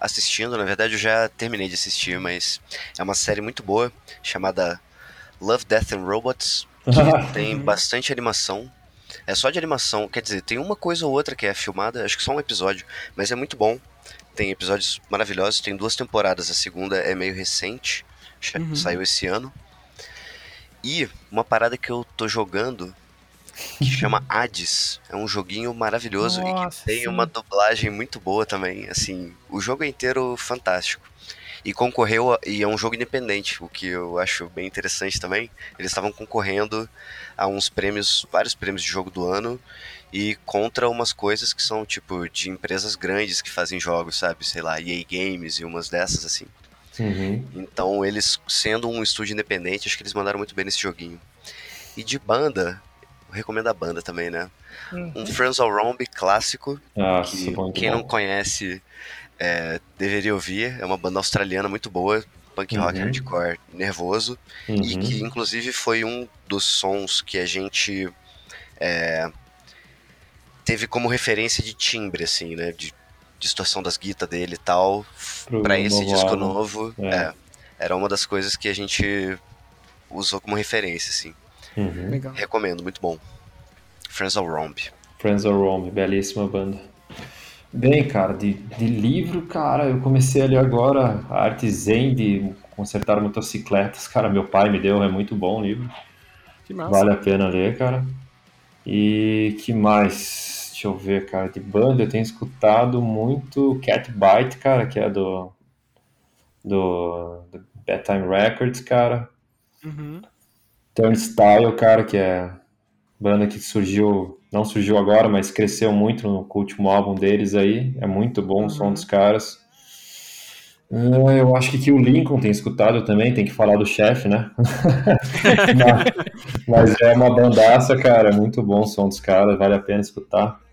assistindo. Na verdade, eu já terminei de assistir, mas é uma série muito boa chamada Love, Death and Robots, que tem bastante animação. É só de animação, quer dizer, tem uma coisa ou outra que é filmada, acho que só um episódio, mas é muito bom. Tem episódios maravilhosos, tem duas temporadas, a segunda é meio recente, cha- saiu esse ano. E uma parada que eu tô jogando que chama Hades. É um joguinho maravilhoso e Nossa, que tem sim. uma dublagem muito boa também. Assim, o jogo é inteiro fantástico. E concorreu, a- e é um jogo independente, o que eu acho bem interessante também. Eles estavam concorrendo a uns prêmios, vários prêmios de jogo do ano, e contra umas coisas que são tipo de empresas grandes que fazem jogos, sabe? Sei lá, EA Games e umas dessas assim. Uhum. Então, eles, sendo um estúdio independente, acho que eles mandaram muito bem nesse joguinho. E de banda, recomendo a banda também, né? Um Friends of Rombi clássico, Nossa, que quem bom. não conhece é, deveria ouvir. É uma banda australiana muito boa, punk rock Uhum. hardcore nervoso, e Uhum. que inclusive foi um dos sons que a gente é, teve como referência de timbre, assim, né? De distorção das guitas dele e tal, Pro pra esse novo disco álbum. novo. É. é, era uma das coisas que a gente usou como referência, assim. Uhum. Legal. Recomendo, muito bom. Friends of Romp. Friends of Rome, belíssima banda. Bem, cara, de, de livro, cara, eu comecei ali agora a arte zen de consertar motocicletas. Cara, meu pai me deu, é muito bom o livro. Que massa. Vale a pena ler, cara. E que mais? Deixa eu ver, cara. De banda eu tenho escutado muito Cat Bite, cara, que é do, do, do Bedtime Records, cara. Uhum. Turnstile, cara, que é banda que surgiu, não surgiu agora, mas cresceu muito no último álbum deles aí. É muito bom o som dos caras. Ah, eu acho que, que o Lincoln tem escutado também, tem que falar do chefe, né? mas, mas é uma bandaça, cara, é muito bom o som dos caras, vale a pena escutar.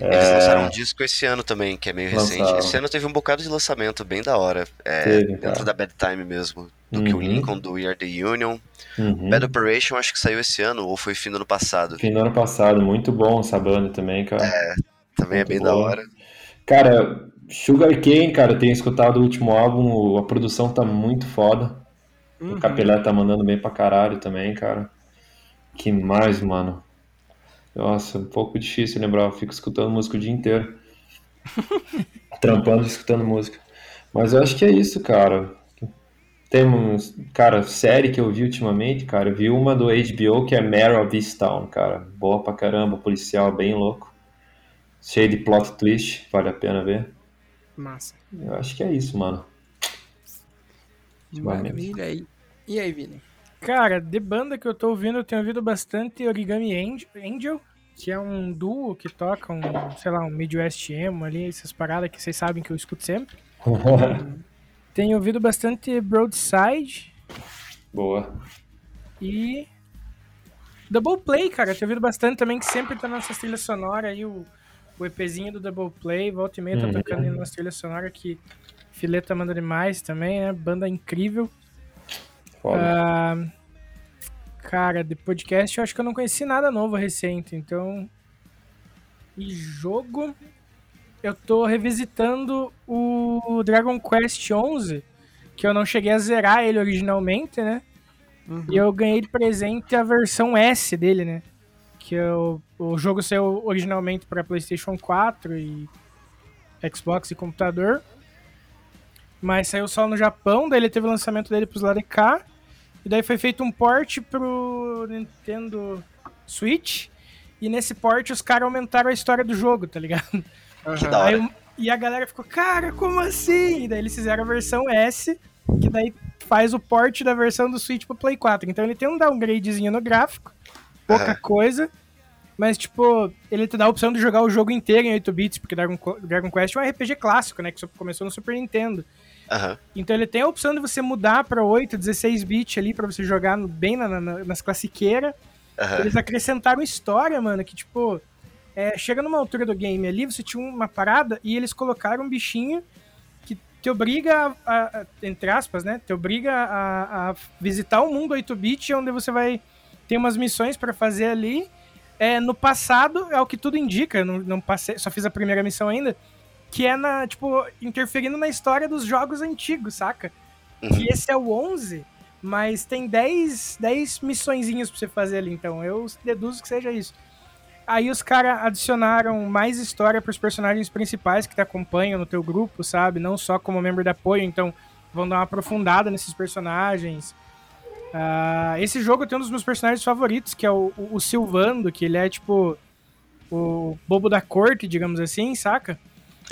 Eles lançaram um disco esse ano também, que é meio recente. É. Lançaram. Esse ano teve um bocado de lançamento bem da hora. É, Teve, dentro da Bad Time mesmo. Do que o Uhum. Lincoln, do We Are The Union. Uhum. Bad Operation acho que saiu esse ano, ou foi fim do ano passado. Fim do ano passado, muito bom essa banda também, cara. Também é muito bem da boa. hora. Cara, Sugar Cane, cara, eu tenho escutado o último álbum, a produção tá muito foda. O Capelé tá mandando bem pra caralho também, cara. Que mais, mano? Nossa, um pouco difícil lembrar, eu fico escutando música o dia inteiro. Trampando e escutando música. Mas eu acho que é isso, cara. Tem uns, cara, série que eu vi ultimamente, cara, eu vi uma do HBO que é Mare of Easttown, cara. Boa pra caramba, policial bem louco. Cheio de plot twist, vale a pena ver. Massa. Eu acho que é isso, mano. Maravilha aí. E aí, Vini? Cara, de banda que eu tô ouvindo, eu tenho ouvido bastante Origami Angel, que é um duo que toca um, sei lá, um Midwest emo ali, essas paradas que vocês sabem que eu escuto sempre. Tenho ouvido bastante Broadside Boa. e Double Play, cara. Tenho ouvido bastante também, que sempre tá nessas trilhas sonoras aí, o, o EPzinho do Double Play, volta e meia tá Uhum. tocando aí nas trilhas sonoras que Fileta manda demais também, né? Banda incrível. Foda. Ah, cara, de podcast eu acho que eu não conheci nada novo recente, então. E jogo. Eu tô revisitando o Dragon Quest XI, que eu não cheguei a zerar ele originalmente, né? E eu ganhei de presente a versão S dele, né? Que eu, o jogo saiu originalmente para PlayStation 4 e Xbox e computador. Mas saiu só no Japão, daí ele teve o lançamento dele pros lados de cá. E daí foi feito um port pro Nintendo Switch. E nesse port os caras aumentaram a história do jogo, tá ligado? Que da Aí hora. eu- e a galera ficou, cara, como assim? E daí eles fizeram a versão S, que daí faz o port da versão do Switch pro Play 4. Então ele tem um downgradezinho no gráfico, pouca Aham. coisa. Mas, tipo, ele te dá a opção de jogar o jogo inteiro em 8 bits, porque Dragon, Dragon Quest é um RPG clássico, né? Que só começou no Super Nintendo. Aham. Então ele tem a opção de você mudar pra 8, 16 bits ali, pra você jogar bem na- na- nas classiqueiras. Aham. Eles acrescentaram história, mano, que tipo, é, chega numa altura do game ali, você tinha uma parada e eles colocaram um bichinho que te obriga a, a- entre aspas, né, te obriga a, a visitar o mundo 8-bit, onde você vai ter umas missões pra fazer ali. É, no passado, é o que tudo indica, não, não passei, só fiz a primeira missão ainda, que é na, tipo, interferindo na história dos jogos antigos, saca? Uhum. E esse é o 11, mas tem 10, 10 missõezinhas pra você fazer ali, então eu deduzo que seja isso. Aí os caras adicionaram mais história pros personagens principais que te acompanham no teu grupo, sabe? Não só como membro de apoio, então vão dar uma aprofundada nesses personagens. Ah, esse jogo tem um dos meus personagens favoritos, que é o, o, o Silvando, que ele é tipo o bobo da corte, digamos assim, saca?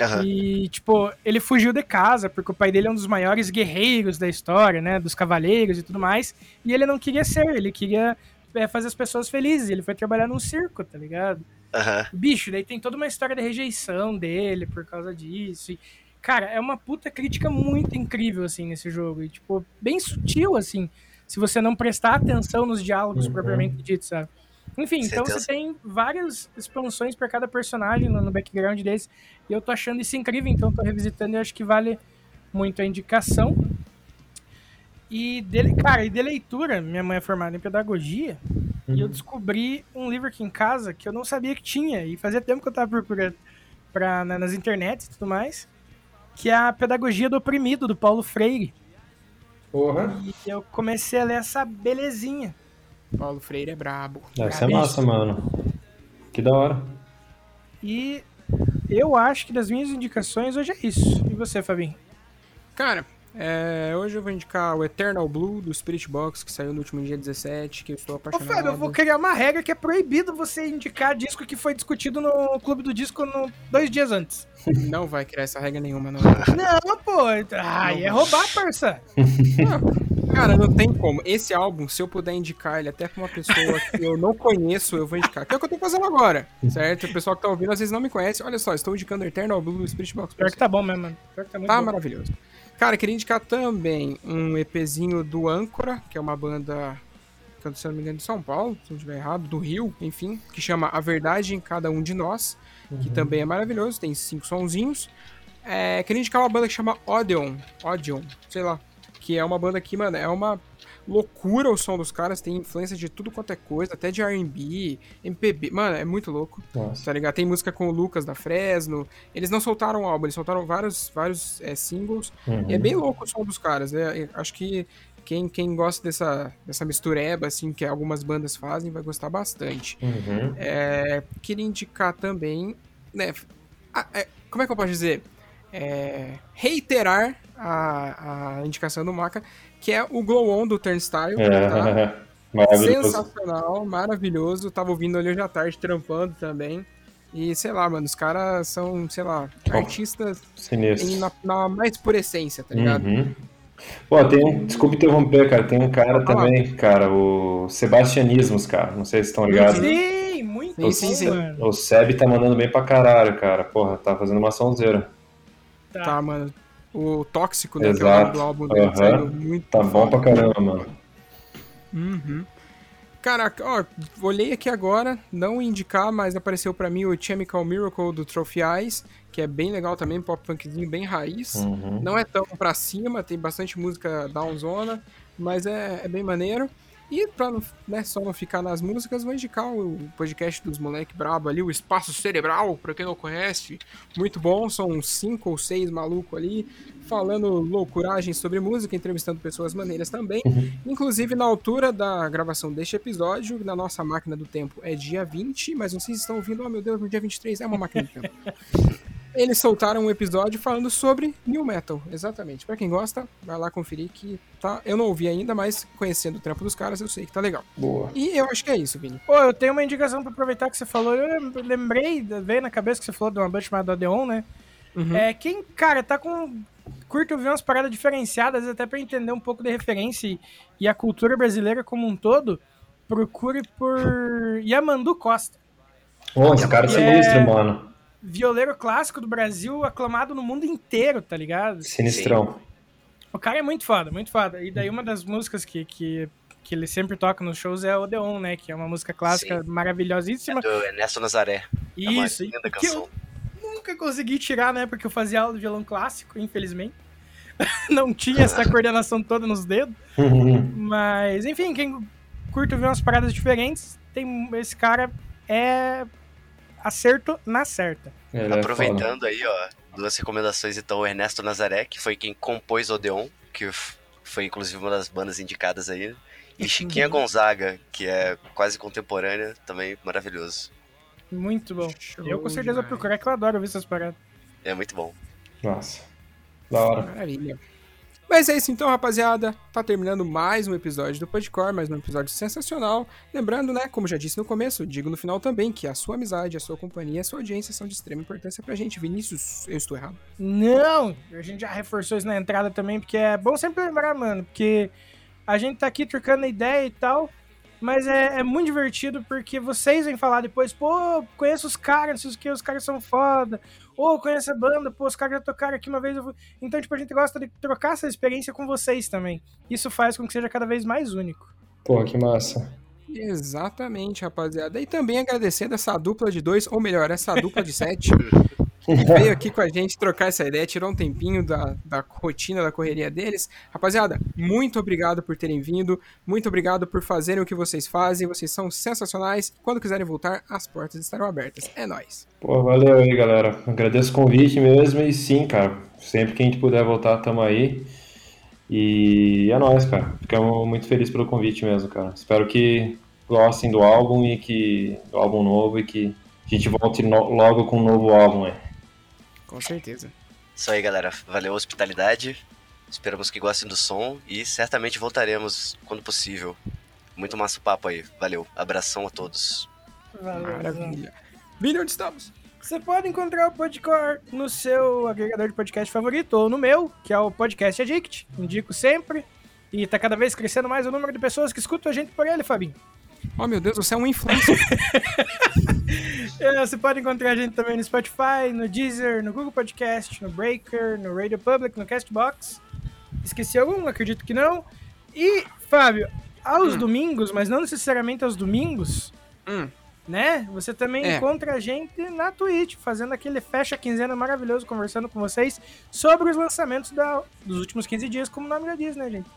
Aham. E, tipo, ele fugiu de casa, porque o pai dele é um dos maiores guerreiros da história, né? Dos cavaleiros e tudo mais. E ele não queria ser, ele queria é, fazer as pessoas felizes. Ele foi trabalhar num circo, tá ligado? Aham. Bicho, daí tem toda uma história de rejeição dele por causa disso. E, cara, é uma puta crítica muito incrível, assim, nesse jogo. E, tipo, bem sutil, assim, se você não prestar atenção nos diálogos Uhum. propriamente ditos, sabe? Enfim, então Certeza. você tem várias expansões pra cada personagem no, no background desse. E eu tô achando isso incrível, então tô revisitando e acho que vale muito a indicação. E, de, cara, e de leitura, minha mãe é formada em pedagogia, e eu descobri um livro aqui em casa que eu não sabia que tinha, e fazia tempo que eu tava procurando pra, na- nas internets e tudo mais, que é a Pedagogia do Oprimido, do Paulo Freire. Porra. E eu comecei a ler essa belezinha. Paulo Freire é brabo. Deve ser Brabíssimo. massa, mano. Que da hora. E eu acho que das minhas indicações hoje é isso. E você, Fabinho? Cara, é, hoje eu vou indicar o Eternal Blue do Spirit Box, que saiu no último dia 17, que eu estou Ô, apaixonado. Fábio, eu vou criar uma regra que é proibido você indicar disco que foi discutido no Clube do Disco no, dois dias antes. Não vai criar essa regra nenhuma, não. Não, pô. Ai, é roubar, parça. Cara, não tem como. Esse álbum, se eu puder indicar ele até pra uma pessoa que eu não conheço, eu vou indicar. Que é o que eu tô fazendo agora, certo? O pessoal que tá ouvindo às vezes não me conhece. Olha só, estou indicando Eternal Blue do Spirit Box. Pior que tá bom mesmo, mano. Pior que tá muito Tá bom. maravilhoso. Cara, queria indicar também um EPzinho do Âncora, que é uma banda, se eu não me engano, de São Paulo, se não estiver errado, do Rio, enfim, que chama A Verdade em Cada Um de Nós, que também é maravilhoso, tem cinco sonzinhos. É, queria indicar uma banda que chama Odeon, Odeon, sei lá, que é uma banda que, mano, é uma loucura o som dos caras, tem influência de tudo quanto é coisa, até de R&B, MPB, mano, é muito louco Nossa. tá ligado? Tem música com o Lucas da Fresno. Eles não soltaram álbum, eles soltaram vários, vários é, singles. Uhum. E é bem louco o som dos caras, né? Eu Acho que quem, quem gosta dessa, dessa mistureba, assim, que algumas bandas fazem, vai gostar bastante. Uhum. É, queria indicar também, né? a- é, como é que eu posso dizer? É, reiterar a, a indicação do Maca, que é o Glow On do Turnstile, tá? É. Maravilhoso. Sensacional, maravilhoso. Tava ouvindo ali hoje à tarde, trampando também. E sei lá, mano, os caras são, sei lá, Bom, artistas em- na, na mais pura essência, tá ligado? Uhum. Pô, tem um. Desculpa interromper, cara. Tem um cara falar. também, cara, o Sebastianismos, cara. Não sei se estão ligados. Sim, muito Sim, sim, sim. O Seb tá mandando bem pra caralho, cara. Porra, tá fazendo uma sonzeira. Tá. Tá, mano. O Tóxico, né? Que é o Exato. álbum dele, saiu muito Tá bom pra caramba, mano. Uhum. Caraca, ó, olhei aqui agora, não indicar, mas apareceu pra mim o Chemical Miracle do Trophy Eyes, que é bem legal também, pop punkzinho bem raiz. Uhum. Não é tão pra cima, tem bastante música downzona, mas é, é bem maneiro. E pra não, né, só não ficar nas músicas, vou indicar o podcast dos moleque brabo ali, o Espaço Cerebral, pra quem não conhece. Muito bom, são cinco ou seis malucos ali, falando loucuragem sobre música, entrevistando pessoas maneiras também. Inclusive, na altura da gravação deste episódio, na nossa máquina do tempo é dia 20, mas vocês estão ouvindo, oh meu Deus, no dia 23 é uma máquina do tempo. Eles soltaram um episódio falando sobre New Metal, exatamente. Pra quem gosta, vai lá conferir que tá. Eu não ouvi ainda, mas conhecendo o trampo dos caras, eu sei que tá legal. Boa. E eu acho que é isso, Vini. Pô, eu tenho uma indicação pra aproveitar que você falou. Eu lem- lembrei, veio na cabeça que você falou de uma banda chamada Odeon, né? Uhum. É, quem, cara, tá com. Curte ouvir umas paradas diferenciadas, até pra entender um pouco de referência e, e a cultura brasileira como um todo, procure por Yamandu Costa. Pô, esse cara é sinistro, mano. Violeiro clássico do Brasil, aclamado no mundo inteiro, tá ligado? Sinistrão. O cara é muito foda, muito foda. E daí uma das músicas que, que, que ele sempre toca nos shows é Odeon, né? Que é uma música clássica Sim. maravilhosíssima. Do Ernesto Nazaré. É uma Isso, linda que canção. eu nunca consegui tirar, né? Porque eu fazia aula de violão clássico, infelizmente. Não tinha essa coordenação toda nos dedos. Mas, enfim, quem curte ouvir umas paradas diferentes, tem esse cara é acerto na certa. É foda. Aproveitando aí, ó, duas recomendações, então, o Ernesto Nazaré, que foi quem compôs Odeon, que foi inclusive uma das bandas indicadas aí. E Chiquinha Gonzaga, que é quase contemporânea, também maravilhoso. Muito bom. Show eu com certeza vou demais. procurar, que eu adoro ouvir essas paradas. É muito bom. Nossa. Da hora. Maravilha. Mas é isso então, rapaziada. Tá terminando mais um episódio do Podcore, mais um episódio sensacional. Lembrando, né, como já disse no começo, digo no final também, que a sua amizade, a sua companhia, a sua audiência são de extrema importância pra gente. Vinícius, eu estou errado. Não! A gente já reforçou isso na entrada também, porque é bom sempre lembrar, mano, porque a gente tá aqui trocando ideia e tal, mas é, é muito divertido porque vocês vêm falar depois, pô, conheço os caras, não sei o que, os caras são foda, ou conheço a banda, pô, os caras já tocaram aqui uma vez. Então, tipo, a gente gosta de trocar essa experiência com vocês também. Isso faz com que seja cada vez mais único. Pô, que massa. Exatamente, rapaziada. E também agradecendo essa dupla de dois, ou melhor, essa dupla de sete, que veio aqui com a gente trocar essa ideia, tirou um tempinho da, da rotina, da correria deles. Rapaziada, muito obrigado por terem vindo, muito obrigado por fazerem o que vocês fazem, vocês são sensacionais. Quando quiserem voltar, as portas estarão abertas. É nóis. Pô, valeu aí, galera. Agradeço o convite mesmo e sim, cara. Sempre que a gente puder voltar, tamo aí. E é nóis, cara. Ficamos muito felizes pelo convite mesmo, cara. Espero que gostem do álbum e que. do álbum novo e que a gente volte no- logo com um novo álbum aí. Com certeza. Isso aí, galera. Valeu a hospitalidade. Esperamos que gostem do som e certamente voltaremos quando possível. Muito massa o papo aí. Valeu. Abração a todos. Maravilha. Vini, onde estamos? Você pode encontrar o Podcore no seu agregador de podcast favorito ou no meu, que é o Podcast Addict. Indico sempre. E tá cada vez crescendo mais o número de pessoas que escutam a gente por ele, Fabinho. Oh, meu Deus, você é um influencer. É, Você pode encontrar a gente também no Spotify, no Deezer, no Google Podcast, no Breaker, no Radio Public, no Castbox. Esqueci algum? Acredito que não. E, Fábio, aos domingos, mas não necessariamente aos domingos, Hum. né? Você também É. encontra a gente na Twitch, fazendo aquele fecha quinzena maravilhoso, conversando com vocês sobre os lançamentos da- dos últimos 15 dias, como o nome já diz, né, gente?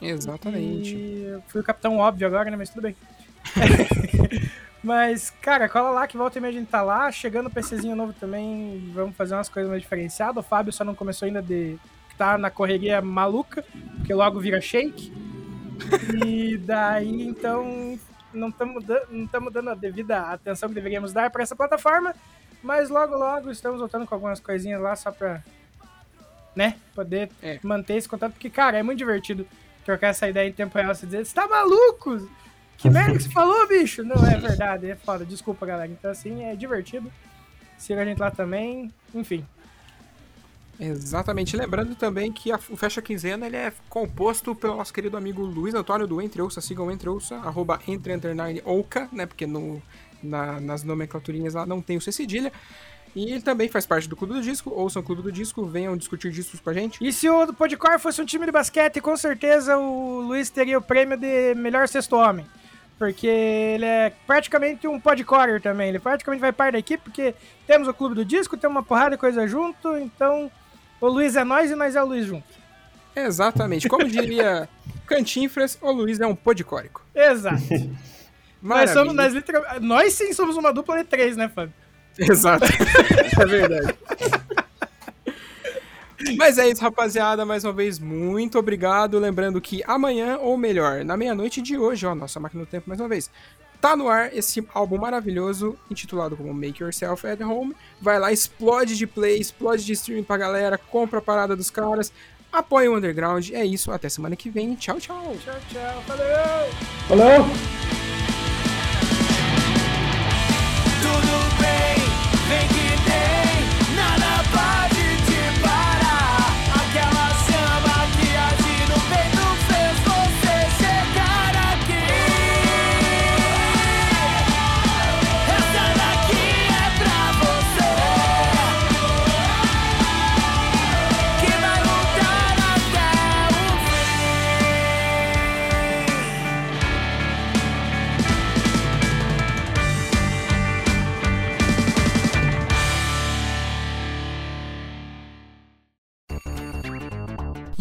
Exatamente. E eu fui o capitão óbvio agora, né? Mas tudo bem. Mas, cara, cola lá que volta e meia a gente tá lá. Chegando o PCzinho novo também, vamos fazer umas coisas mais diferenciadas. O Fábio só não começou ainda de. tá na correria maluca, porque logo vira shake. E daí, então, não estamos tamo dando a devida atenção que deveríamos dar para essa plataforma. Mas logo, logo estamos voltando com algumas coisinhas lá só pra. né? Poder É. manter esse contato. Porque, cara, é muito divertido trocar essa ideia em tempo real. Você dizer, você tá maluco? Que merda que você falou, bicho? Não, é verdade, é foda. Desculpa, galera. Então, assim, é divertido. Siga a gente lá também. Enfim. Exatamente. Lembrando também que a- o Fecha Quinzena ele é composto pelo nosso querido amigo Luiz Antônio do Entre Ouça. Sigam o Entre Ouça, arroba Entre Underline Ouca, né? Porque no, na- nas nomenclaturinhas lá não tem o C cedilha. E ele também faz parte do Clube do Disco. Ouçam o Clube do Disco, venham discutir discos com a gente. E se o Podcore fosse um time de basquete, com certeza o Luiz teria o prêmio de melhor sexto homem. Porque ele é praticamente um podcaller também. Ele praticamente vai parte da equipe, porque temos o Clube do Disco, temos uma porrada de coisa junto. Então, o Luiz é nós e nós é o Luiz junto. Exatamente. Como diria Cantinfras, o Luiz é um podicórico. Exato. nós, somos, nós, literal- nós sim somos uma dupla de três, né, Fábio? Exato. é verdade. Mas é isso, rapaziada. Mais uma vez, muito obrigado. Lembrando que amanhã, ou melhor, na meia-noite de hoje, ó, nossa máquina do tempo mais uma vez, tá no ar esse álbum maravilhoso, intitulado como Make Yourself at Home. Vai lá, explode de play, explode de streaming pra galera, compra a parada dos caras, apoia o underground. É isso, até semana que vem. Tchau, tchau. Tchau, tchau. Valeu! Valeu! Tudo bem, vem que